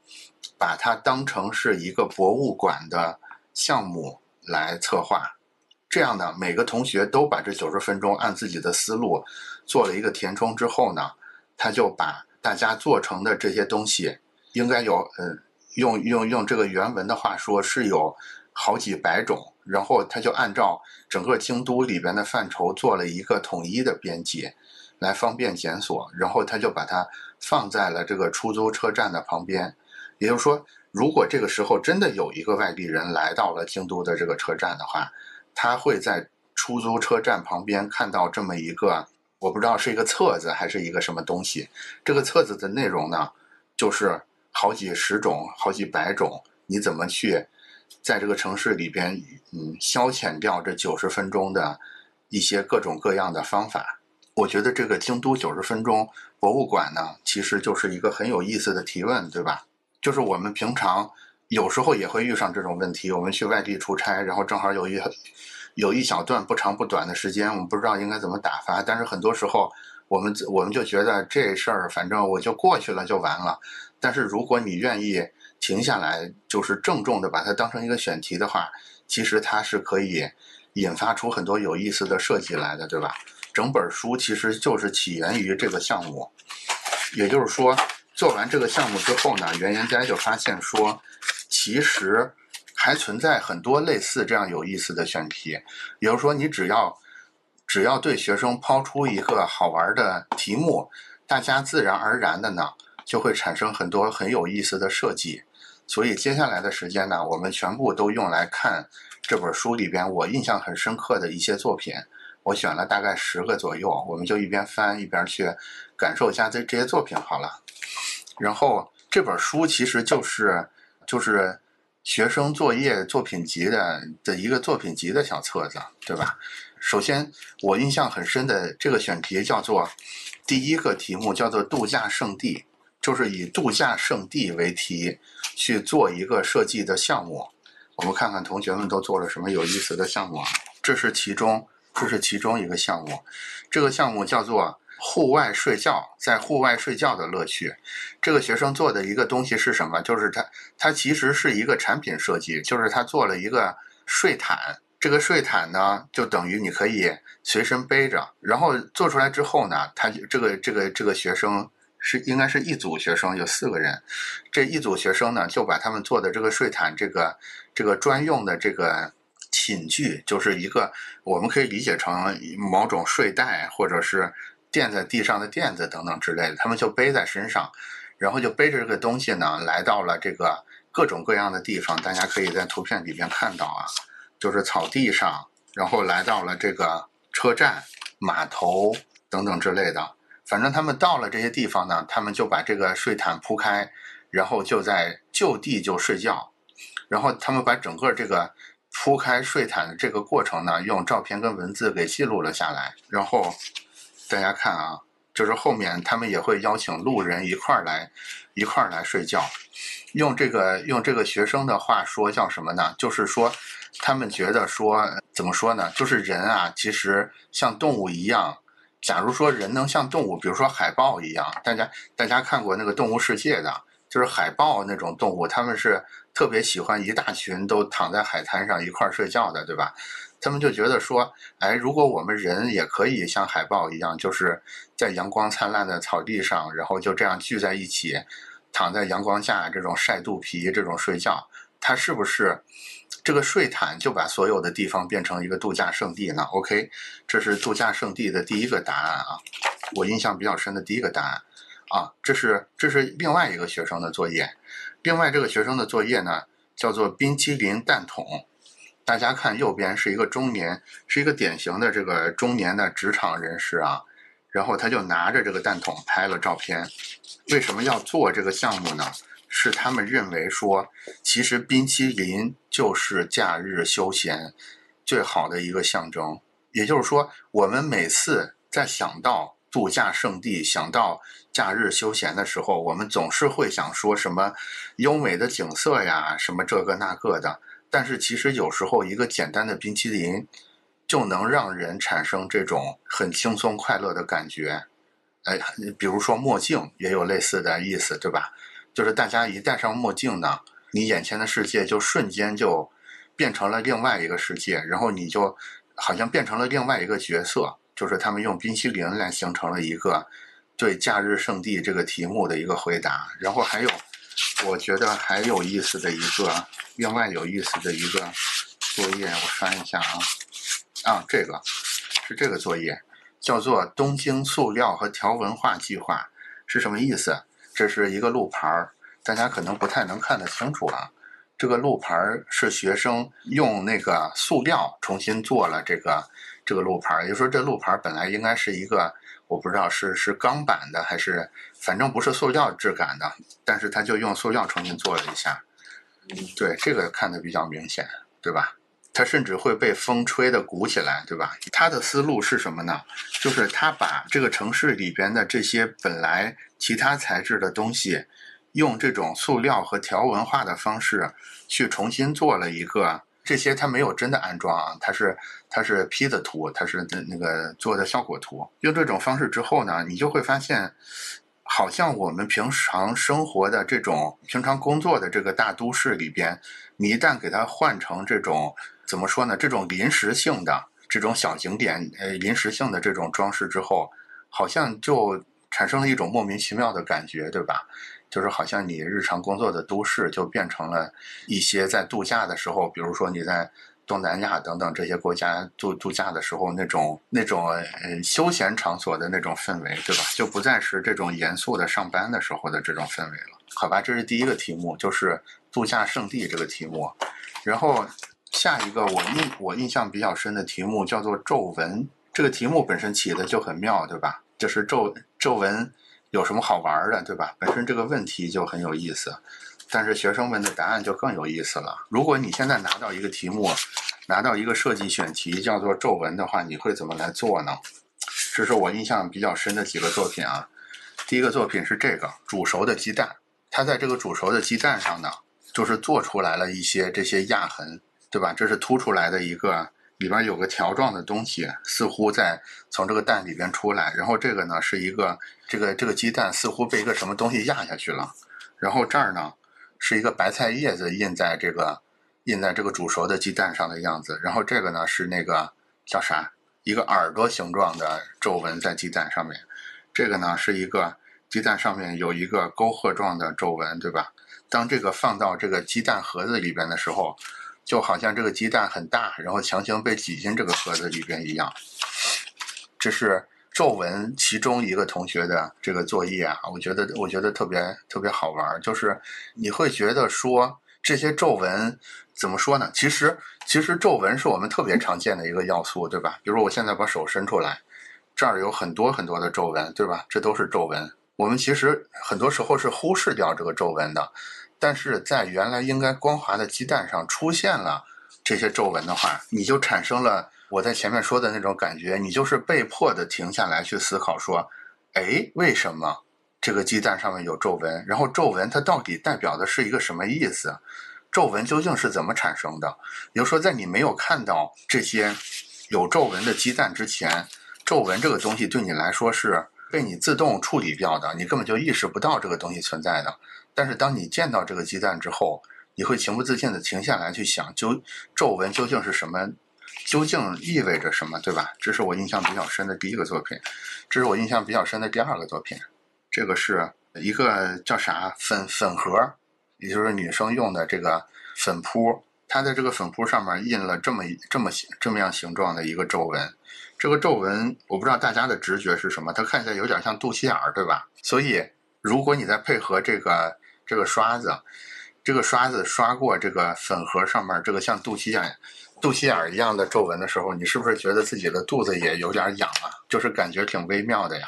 把它当成是一个博物馆的项目来策划。这样呢，每个同学都把这九十分钟按自己的思路做了一个填充之后呢，他就把大家做成的这些东西，应该有，呃，用用用这个原文的话说是有好几百种，然后他就按照整个京都里边的范畴做了一个统一的编辑，来方便检索，然后他就把它放在了这个出租车站的旁边，也就是说，如果这个时候真的有一个外地人来到了京都的这个车站的话。他会在出租车站旁边看到这么一个，我不知道是一个册子还是一个什么东西。这个册子的内容呢，就是好几十种、好几百种，你怎么去在这个城市里边，嗯，消遣掉这九十分钟的一些各种各样的方法。我觉得这个京都九十分钟博物馆呢，其实就是一个很有意思的提问，对吧？就是我们平常。有时候也会遇上这种问题。我们去外地出差，然后正好有一有一小段不长不短的时间，我们不知道应该怎么打发。但是很多时候，我们我们就觉得这事儿反正我就过去了就完了。但是如果你愿意停下来，就是郑重的把它当成一个选题的话，其实它是可以引发出很多有意思的设计来的，对吧？整本书其实就是起源于这个项目。也就是说，做完这个项目之后呢，袁岩斋就发现说。其实还存在很多类似这样有意思的选题，比如说，你只要只要对学生抛出一个好玩的题目，大家自然而然的呢就会产生很多很有意思的设计。所以接下来的时间呢，我们全部都用来看这本书里边我印象很深刻的一些作品。我选了大概十个左右，我们就一边翻一边去感受一下这这些作品好了。然后这本书其实就是。就是学生作业作品集的的一个作品集的小册子，对吧？首先，我印象很深的这个选题叫做第一个题目叫做度假胜地，就是以度假胜地为题去做一个设计的项目。我们看看同学们都做了什么有意思的项目啊？这是其中，这是其中一个项目，这个项目叫做。户外睡觉，在户外睡觉的乐趣，这个学生做的一个东西是什么？就是他，他其实是一个产品设计，就是他做了一个睡毯。这个睡毯呢，就等于你可以随身背着。然后做出来之后呢，他这个这个这个学生是应该是一组学生，有四个人。这一组学生呢，就把他们做的这个睡毯，这个这个专用的这个寝具，就是一个我们可以理解成某种睡袋，或者是。垫在地上的垫子等等之类的，他们就背在身上，然后就背着这个东西呢，来到了这个各种各样的地方。大家可以在图片里边看到啊，就是草地上，然后来到了这个车站、码头等等之类的。反正他们到了这些地方呢，他们就把这个睡毯铺开，然后就在就地就睡觉。然后他们把整个这个铺开睡毯的这个过程呢，用照片跟文字给记录了下来，然后。大家看啊，就是后面他们也会邀请路人一块儿来，一块儿来睡觉。用这个用这个学生的话说叫什么呢？就是说，他们觉得说怎么说呢？就是人啊，其实像动物一样。假如说人能像动物，比如说海豹一样，大家大家看过那个《动物世界》的，就是海豹那种动物，他们是特别喜欢一大群都躺在海滩上一块儿睡觉的，对吧？他们就觉得说，哎，如果我们人也可以像海豹一样，就是在阳光灿烂的草地上，然后就这样聚在一起，躺在阳光下，这种晒肚皮，这种睡觉，它是不是这个睡毯就把所有的地方变成一个度假胜地呢？OK，这是度假胜地的第一个答案啊，我印象比较深的第一个答案啊，这是这是另外一个学生的作业，另外这个学生的作业呢叫做冰淇淋蛋筒。大家看右边是一个中年，是一个典型的这个中年的职场人士啊，然后他就拿着这个蛋筒拍了照片。为什么要做这个项目呢？是他们认为说，其实冰淇淋就是假日休闲最好的一个象征。也就是说，我们每次在想到度假胜地、想到假日休闲的时候，我们总是会想说什么优美的景色呀，什么这个那个的。但是其实有时候一个简单的冰淇淋就能让人产生这种很轻松快乐的感觉。哎，比如说墨镜也有类似的意思，对吧？就是大家一戴上墨镜呢，你眼前的世界就瞬间就变成了另外一个世界，然后你就好像变成了另外一个角色。就是他们用冰淇淋来形成了一个对假日圣地这个题目的一个回答。然后还有，我觉得还有意思的一个，另外有意思的一个作业，我翻一下啊，啊，这个是这个作业。叫做东京塑料和条纹化计划是什么意思？这是一个路牌儿，大家可能不太能看得清楚啊。这个路牌儿是学生用那个塑料重新做了这个这个路牌儿，也就是说这路牌儿本来应该是一个我不知道是是钢板的还是反正不是塑料质感的，但是他就用塑料重新做了一下。对，这个看的比较明显，对吧？它甚至会被风吹的鼓起来，对吧？他的思路是什么呢？就是他把这个城市里边的这些本来其他材质的东西，用这种塑料和条纹化的方式去重新做了一个。这些他没有真的安装啊，他是他是 P 的图，他是那那个做的效果图。用这种方式之后呢，你就会发现，好像我们平常生活的这种平常工作的这个大都市里边，你一旦给它换成这种。怎么说呢？这种临时性的这种小景点，呃，临时性的这种装饰之后，好像就产生了一种莫名其妙的感觉，对吧？就是好像你日常工作的都市就变成了一些在度假的时候，比如说你在东南亚等等这些国家度度假的时候那种那种呃休闲场所的那种氛围，对吧？就不再是这种严肃的上班的时候的这种氛围了。好吧，这是第一个题目，就是度假胜地这个题目，然后。下一个我印我印象比较深的题目叫做皱纹，这个题目本身起的就很妙，对吧？就是皱皱纹有什么好玩的，对吧？本身这个问题就很有意思，但是学生们的答案就更有意思了。如果你现在拿到一个题目，拿到一个设计选题叫做皱纹的话，你会怎么来做呢？这是我印象比较深的几个作品啊。第一个作品是这个煮熟的鸡蛋，它在这个煮熟的鸡蛋上呢，就是做出来了一些这些压痕。对吧？这是凸出来的一个，里边有个条状的东西，似乎在从这个蛋里边出来。然后这个呢是一个，这个这个鸡蛋似乎被一个什么东西压下去了。然后这儿呢是一个白菜叶子印在这个印在这个煮熟的鸡蛋上的样子。然后这个呢是那个叫啥？一个耳朵形状的皱纹在鸡蛋上面。这个呢是一个鸡蛋上面有一个沟壑状的皱纹，对吧？当这个放到这个鸡蛋盒子里边的时候。就好像这个鸡蛋很大，然后强行被挤进这个盒子里边一样。这是皱纹其中一个同学的这个作业啊，我觉得我觉得特别特别好玩。就是你会觉得说这些皱纹怎么说呢？其实其实皱纹是我们特别常见的一个要素，对吧？比如我现在把手伸出来，这儿有很多很多的皱纹，对吧？这都是皱纹。我们其实很多时候是忽视掉这个皱纹的。但是在原来应该光滑的鸡蛋上出现了这些皱纹的话，你就产生了我在前面说的那种感觉，你就是被迫的停下来去思考说，哎，为什么这个鸡蛋上面有皱纹？然后皱纹它到底代表的是一个什么意思？皱纹究竟是怎么产生的？比如说，在你没有看到这些有皱纹的鸡蛋之前，皱纹这个东西对你来说是被你自动处理掉的，你根本就意识不到这个东西存在的。但是当你见到这个鸡蛋之后，你会情不自禁地停下来去想，究皱纹究竟是什么，究竟意味着什么，对吧？这是我印象比较深的第一个作品，这是我印象比较深的第二个作品。这个是一个叫啥粉粉盒，也就是女生用的这个粉扑，它的这个粉扑上面印了这么这么这么样形状的一个皱纹。这个皱纹我不知道大家的直觉是什么，它看起来有点像肚脐眼儿，对吧？所以如果你再配合这个。这个刷子，这个刷子刷过这个粉盒上面这个像肚脐眼、肚脐眼一样的皱纹的时候，你是不是觉得自己的肚子也有点痒啊？就是感觉挺微妙的呀。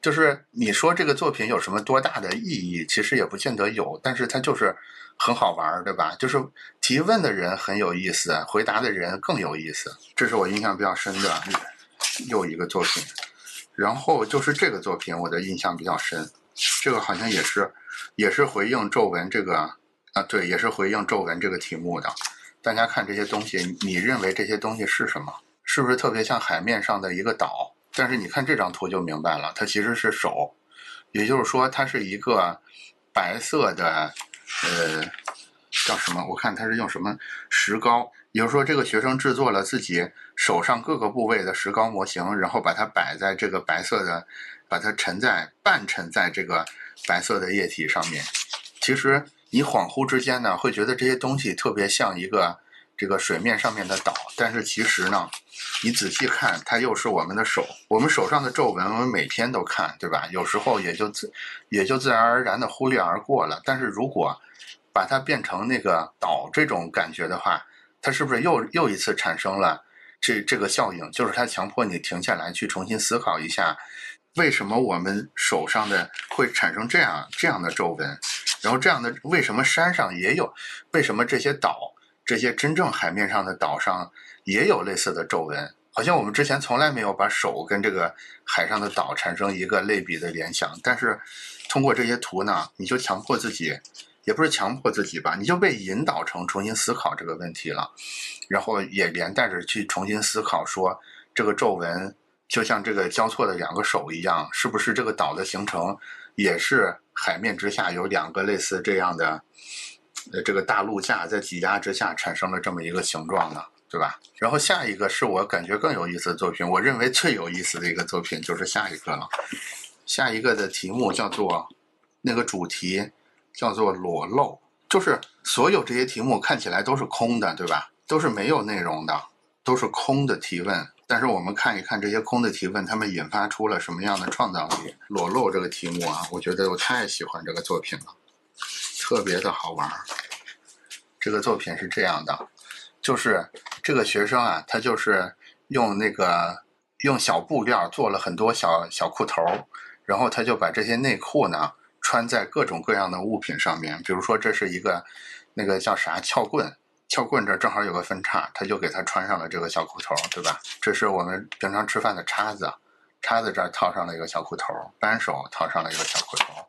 就是你说这个作品有什么多大的意义，其实也不见得有，但是它就是很好玩，对吧？就是提问的人很有意思，回答的人更有意思。这是我印象比较深的又一个作品。然后就是这个作品，我的印象比较深。这个好像也是，也是回应皱纹这个啊，对，也是回应皱纹这个题目的。大家看这些东西，你认为这些东西是什么？是不是特别像海面上的一个岛？但是你看这张图就明白了，它其实是手，也就是说它是一个白色的，呃，叫什么？我看它是用什么石膏？也就是说，这个学生制作了自己手上各个部位的石膏模型，然后把它摆在这个白色的，把它沉在半沉在这个白色的液体上面。其实你恍惚之间呢，会觉得这些东西特别像一个这个水面上面的岛，但是其实呢，你仔细看，它又是我们的手，我们手上的皱纹，我们每天都看，对吧？有时候也就自也就自然而然的忽略而过了。但是如果把它变成那个岛这种感觉的话，它是不是又又一次产生了这这个效应？就是它强迫你停下来，去重新思考一下，为什么我们手上的会产生这样这样的皱纹？然后这样的为什么山上也有？为什么这些岛，这些真正海面上的岛上也有类似的皱纹？好像我们之前从来没有把手跟这个海上的岛产生一个类比的联想。但是通过这些图呢，你就强迫自己。也不是强迫自己吧，你就被引导成重新思考这个问题了，然后也连带着去重新思考说，这个皱纹就像这个交错的两个手一样，是不是这个岛的形成也是海面之下有两个类似这样的，呃，这个大陆架在挤压之下产生了这么一个形状呢，对吧？然后下一个是我感觉更有意思的作品，我认为最有意思的一个作品就是下一个了，下一个的题目叫做那个主题。叫做裸露，就是所有这些题目看起来都是空的，对吧？都是没有内容的，都是空的提问。但是我们看一看这些空的提问，他们引发出了什么样的创造力？裸露这个题目啊，我觉得我太喜欢这个作品了，特别的好玩。这个作品是这样的，就是这个学生啊，他就是用那个用小布料做了很多小小裤头，然后他就把这些内裤呢。穿在各种各样的物品上面，比如说这是一个那个叫啥撬棍，撬棍这正好有个分叉，他就给他穿上了这个小裤头，对吧？这是我们平常吃饭的叉子，叉子这儿套上了一个小裤头，扳手套上了一个小裤头，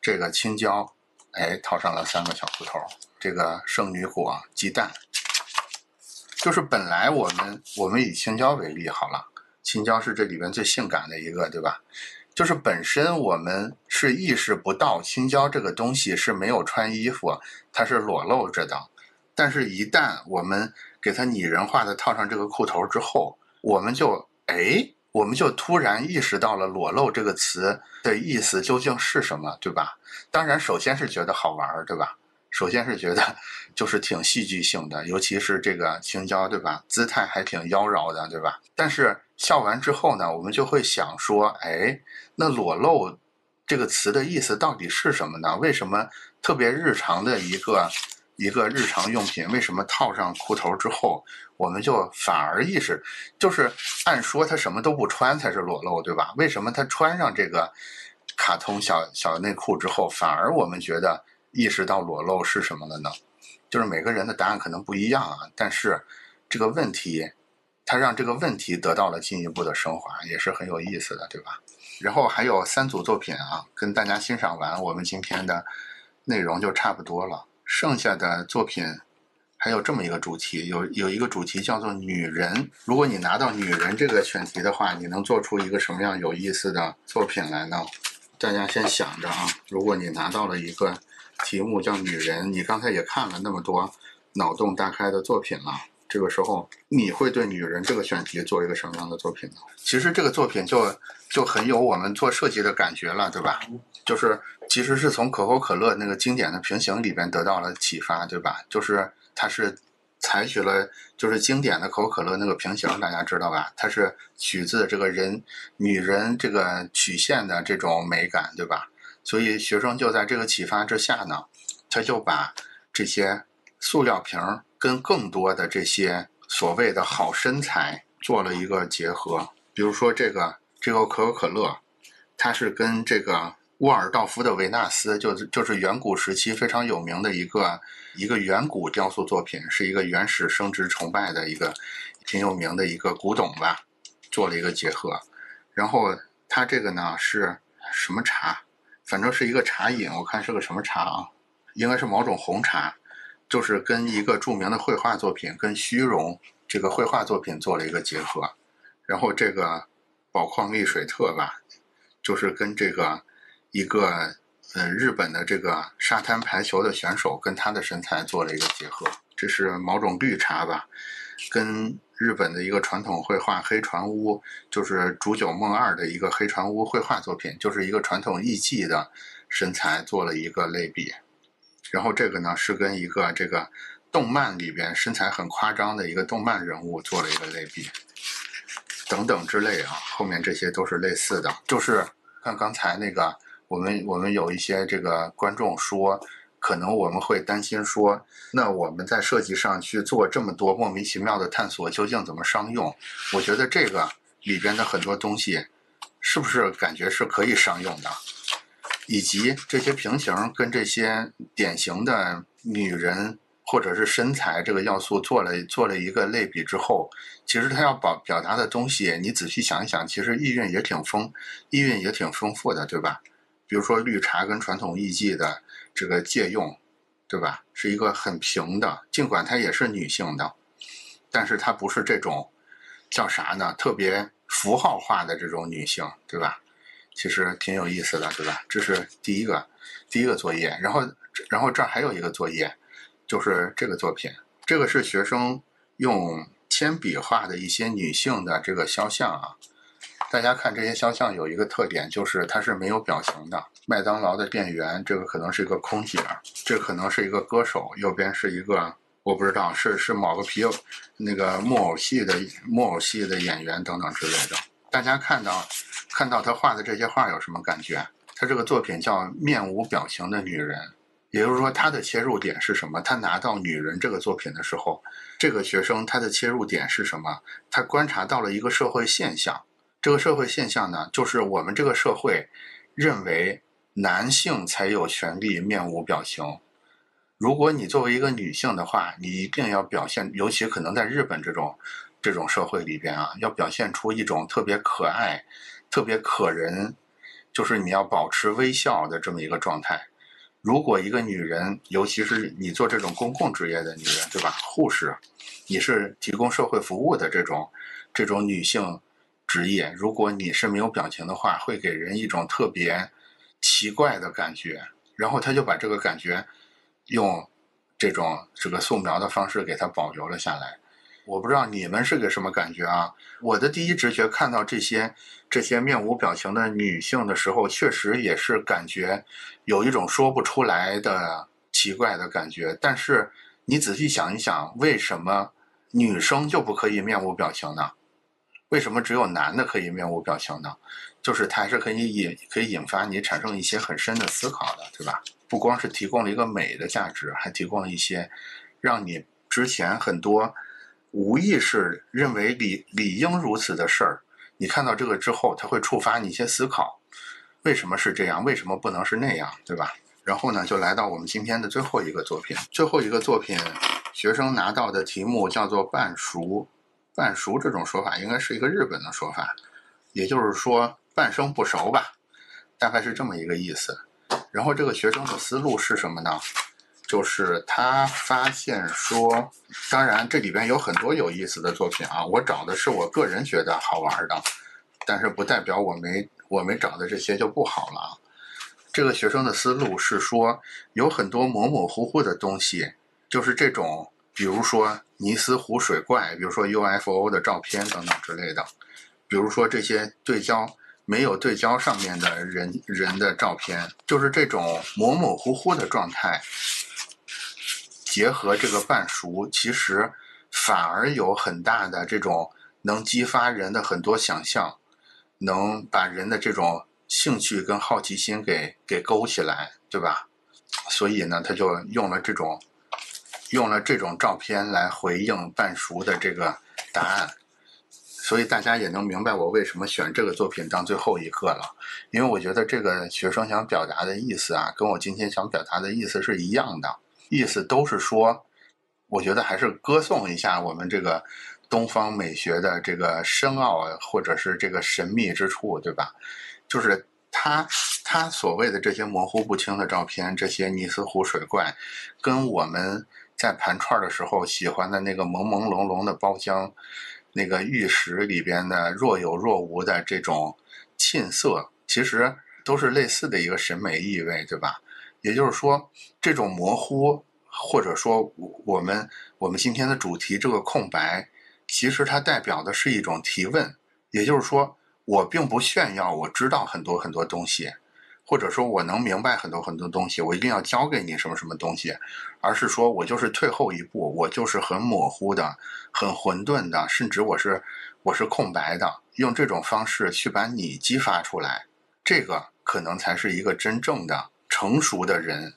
这个青椒，哎，套上了三个小裤头，这个圣女果鸡蛋，就是本来我们我们以青椒为例好了，青椒是这里边最性感的一个，对吧？就是本身我们是意识不到青椒这个东西是没有穿衣服，它是裸露着的。但是，一旦我们给它拟人化的套上这个裤头之后，我们就哎，我们就突然意识到了“裸露”这个词的意思究竟是什么，对吧？当然，首先是觉得好玩，对吧？首先是觉得就是挺戏剧性的，尤其是这个青椒，对吧？姿态还挺妖娆的，对吧？但是笑完之后呢，我们就会想说，哎，那“裸露”这个词的意思到底是什么呢？为什么特别日常的一个一个日常用品，为什么套上裤头之后，我们就反而意识，就是按说他什么都不穿才是裸露，对吧？为什么他穿上这个卡通小小内裤之后，反而我们觉得？意识到裸露是什么了呢？就是每个人的答案可能不一样啊，但是这个问题，它让这个问题得到了进一步的升华，也是很有意思的，对吧？然后还有三组作品啊，跟大家欣赏完，我们今天的内容就差不多了。剩下的作品还有这么一个主题，有有一个主题叫做女人。如果你拿到女人这个选题的话，你能做出一个什么样有意思的作品来呢？大家先想着啊，如果你拿到了一个。题目叫女人，你刚才也看了那么多脑洞大开的作品了。这个时候，你会对女人这个选题做一个什么样的作品呢？其实这个作品就就很有我们做设计的感觉了，对吧？就是其实是从可口可乐那个经典的平行里边得到了启发，对吧？就是它是采取了就是经典的可口可乐那个平行，大家知道吧？它是取自这个人女人这个曲线的这种美感，对吧？所以学生就在这个启发之下呢，他就把这些塑料瓶儿跟更多的这些所谓的好身材做了一个结合。比如说这个这个可口可乐，它是跟这个沃尔道夫的维纳斯，就是就是远古时期非常有名的一个一个远古雕塑作品，是一个原始生殖崇拜的一个挺有名的一个古董吧，做了一个结合。然后它这个呢是什么茶？反正是一个茶饮，我看是个什么茶啊？应该是某种红茶，就是跟一个著名的绘画作品，跟虚荣这个绘画作品做了一个结合。然后这个宝矿力水特吧，就是跟这个一个呃日本的这个沙滩排球的选手跟他的身材做了一个结合。这是某种绿茶吧，跟。日本的一个传统绘画《黑船屋》，就是竹久梦二的一个黑船屋绘画作品，就是一个传统艺伎的身材做了一个类比。然后这个呢是跟一个这个动漫里边身材很夸张的一个动漫人物做了一个类比，等等之类啊。后面这些都是类似的，就是看刚才那个，我们我们有一些这个观众说。可能我们会担心说，那我们在设计上去做这么多莫名其妙的探索，究竟怎么商用？我觉得这个里边的很多东西，是不是感觉是可以商用的？以及这些平行跟这些典型的女人或者是身材这个要素做了做了一个类比之后，其实他要表表达的东西，你仔细想一想，其实意蕴也挺丰，意蕴也挺丰富的，对吧？比如说绿茶跟传统艺伎的。这个借用，对吧？是一个很平的，尽管它也是女性的，但是它不是这种叫啥呢？特别符号化的这种女性，对吧？其实挺有意思的，对吧？这是第一个第一个作业，然后然后这儿还有一个作业，就是这个作品，这个是学生用铅笔画的一些女性的这个肖像啊。大家看这些肖像有一个特点，就是它是没有表情的。麦当劳的店员，这个可能是一个空姐，这可能是一个歌手，右边是一个我不知道是是某个皮那个木偶戏的木偶戏的演员等等之类的。大家看到看到他画的这些画有什么感觉？他这个作品叫《面无表情的女人》，也就是说他的切入点是什么？他拿到女人这个作品的时候，这个学生他的切入点是什么？他观察到了一个社会现象。这个社会现象呢，就是我们这个社会认为男性才有权利面无表情。如果你作为一个女性的话，你一定要表现，尤其可能在日本这种这种社会里边啊，要表现出一种特别可爱、特别可人，就是你要保持微笑的这么一个状态。如果一个女人，尤其是你做这种公共职业的女人，对吧？护士，你是提供社会服务的这种这种女性。职业，如果你是没有表情的话，会给人一种特别奇怪的感觉。然后他就把这个感觉用这种这个素描的方式给它保留了下来。我不知道你们是个什么感觉啊？我的第一直觉看到这些这些面无表情的女性的时候，确实也是感觉有一种说不出来的奇怪的感觉。但是你仔细想一想，为什么女生就不可以面无表情呢？为什么只有男的可以面无表情呢？就是它还是可以引可以引发你产生一些很深的思考的，对吧？不光是提供了一个美的价值，还提供了一些让你之前很多无意识认为理理应如此的事儿，你看到这个之后，它会触发你一些思考：为什么是这样？为什么不能是那样？对吧？然后呢，就来到我们今天的最后一个作品。最后一个作品，学生拿到的题目叫做“半熟”。半熟这种说法应该是一个日本的说法，也就是说半生不熟吧，大概是这么一个意思。然后这个学生的思路是什么呢？就是他发现说，当然这里边有很多有意思的作品啊，我找的是我个人觉得好玩的，但是不代表我没我没找的这些就不好了。这个学生的思路是说，有很多模模糊糊的东西，就是这种。比如说尼斯湖水怪，比如说 UFO 的照片等等之类的，比如说这些对焦没有对焦上面的人人的照片，就是这种模模糊糊的状态，结合这个半熟，其实反而有很大的这种能激发人的很多想象，能把人的这种兴趣跟好奇心给给勾起来，对吧？所以呢，他就用了这种。用了这种照片来回应半熟的这个答案，所以大家也能明白我为什么选这个作品当最后一个了，因为我觉得这个学生想表达的意思啊，跟我今天想表达的意思是一样的，意思都是说，我觉得还是歌颂一下我们这个东方美学的这个深奥或者是这个神秘之处，对吧？就是他他所谓的这些模糊不清的照片，这些尼斯湖水怪，跟我们在盘串的时候喜欢的那个朦朦胧胧的包浆。那个玉石里边的若有若无的这种沁色，其实都是类似的一个审美意味，对吧？也就是说，这种模糊，或者说我们我们今天的主题这个空白，其实它代表的是一种提问。也就是说，我并不炫耀我知道很多很多东西。或者说我能明白很多很多东西，我一定要教给你什么什么东西，而是说我就是退后一步，我就是很模糊的、很混沌的，甚至我是我是空白的，用这种方式去把你激发出来，这个可能才是一个真正的成熟的人。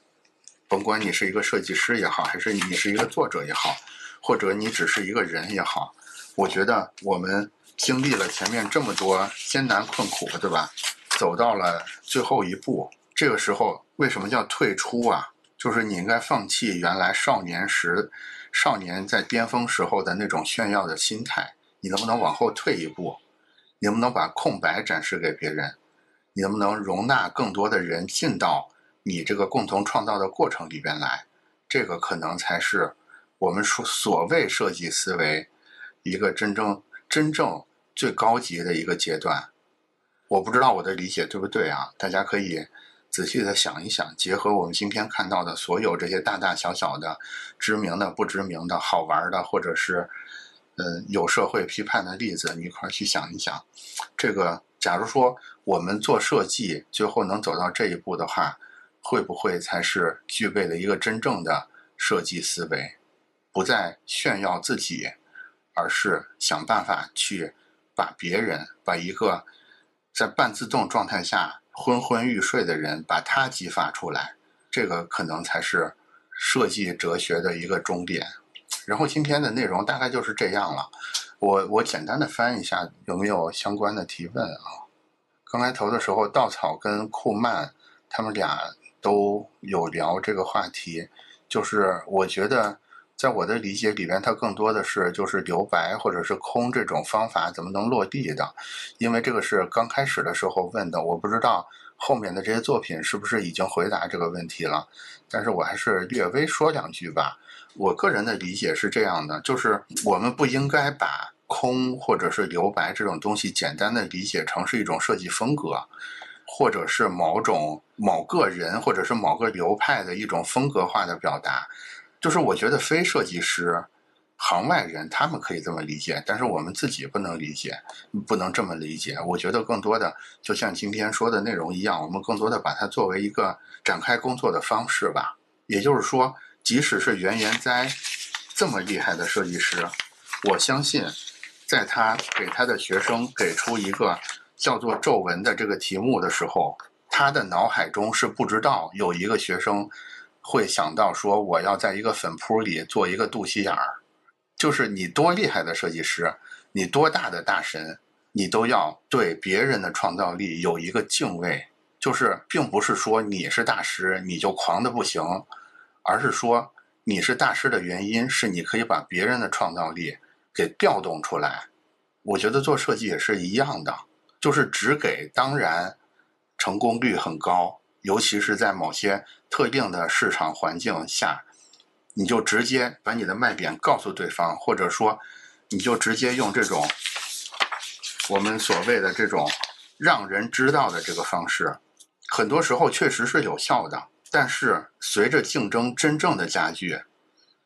甭管你是一个设计师也好，还是你是一个作者也好，或者你只是一个人也好，我觉得我们经历了前面这么多艰难困苦，对吧？走到了最后一步，这个时候为什么叫退出啊？就是你应该放弃原来少年时、少年在巅峰时候的那种炫耀的心态。你能不能往后退一步？你能不能把空白展示给别人？你能不能容纳更多的人进到你这个共同创造的过程里边来？这个可能才是我们说所谓设计思维一个真正、真正最高级的一个阶段。我不知道我的理解对不对啊？大家可以仔细的想一想，结合我们今天看到的所有这些大大小小的、知名的、不知名的、好玩的，或者是嗯有社会批判的例子，你一块儿去想一想。这个，假如说我们做设计，最后能走到这一步的话，会不会才是具备了一个真正的设计思维？不再炫耀自己，而是想办法去把别人，把一个。在半自动状态下昏昏欲睡的人，把他激发出来，这个可能才是设计哲学的一个终点。然后今天的内容大概就是这样了。我我简单的翻一下，有没有相关的提问啊？刚开头的时候，稻草跟库曼他们俩都有聊这个话题，就是我觉得。在我的理解里边，它更多的是就是留白或者是空这种方法怎么能落地的？因为这个是刚开始的时候问的，我不知道后面的这些作品是不是已经回答这个问题了。但是我还是略微说两句吧。我个人的理解是这样的，就是我们不应该把空或者是留白这种东西简单的理解成是一种设计风格，或者是某种某个人或者是某个流派的一种风格化的表达。就是我觉得非设计师、行外人他们可以这么理解，但是我们自己不能理解，不能这么理解。我觉得更多的就像今天说的内容一样，我们更多的把它作为一个展开工作的方式吧。也就是说，即使是袁研哉这么厉害的设计师，我相信，在他给他的学生给出一个叫做皱纹的这个题目的时候，他的脑海中是不知道有一个学生。会想到说，我要在一个粉扑里做一个肚脐眼儿，就是你多厉害的设计师，你多大的大神，你都要对别人的创造力有一个敬畏。就是并不是说你是大师你就狂的不行，而是说你是大师的原因是你可以把别人的创造力给调动出来。我觉得做设计也是一样的，就是只给当然成功率很高。尤其是在某些特定的市场环境下，你就直接把你的卖点告诉对方，或者说，你就直接用这种我们所谓的这种让人知道的这个方式，很多时候确实是有效的。但是随着竞争真正的加剧，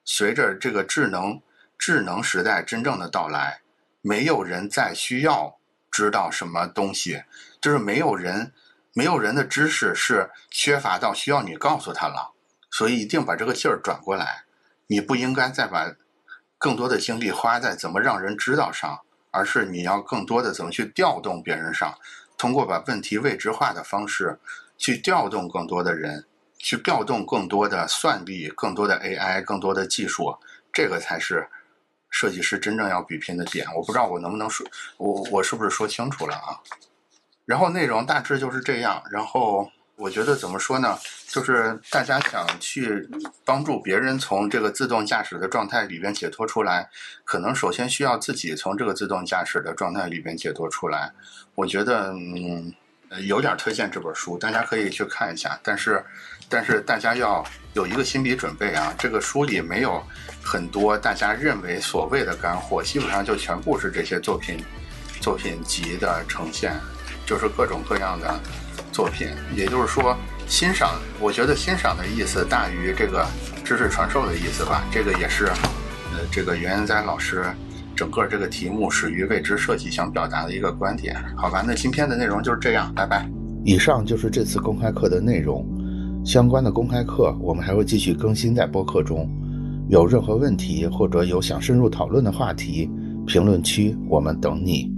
随着这个智能智能时代真正的到来，没有人再需要知道什么东西，就是没有人。没有人的知识是缺乏到需要你告诉他了，所以一定把这个劲儿转过来。你不应该再把更多的精力花在怎么让人知道上，而是你要更多的怎么去调动别人上，通过把问题未知化的方式去调动更多的人，去调动更多的算力、更多的 AI、更多的技术，这个才是设计师真正要比拼的点。我不知道我能不能说，我我是不是说清楚了啊？然后内容大致就是这样。然后我觉得怎么说呢？就是大家想去帮助别人从这个自动驾驶的状态里边解脱出来，可能首先需要自己从这个自动驾驶的状态里边解脱出来。我觉得，嗯，呃有点推荐这本书，大家可以去看一下。但是，但是大家要有一个心理准备啊，这个书里没有很多大家认为所谓的干货，基本上就全部是这些作品作品集的呈现。就是各种各样的作品，也就是说，欣赏，我觉得欣赏的意思大于这个知识传授的意思吧。这个也是，呃，这个袁哉老师整个这个题目始于未知设计想表达的一个观点。好吧，那今天的内容就是这样，拜拜。以上就是这次公开课的内容，相关的公开课我们还会继续更新在播客中。有任何问题或者有想深入讨论的话题，评论区我们等你。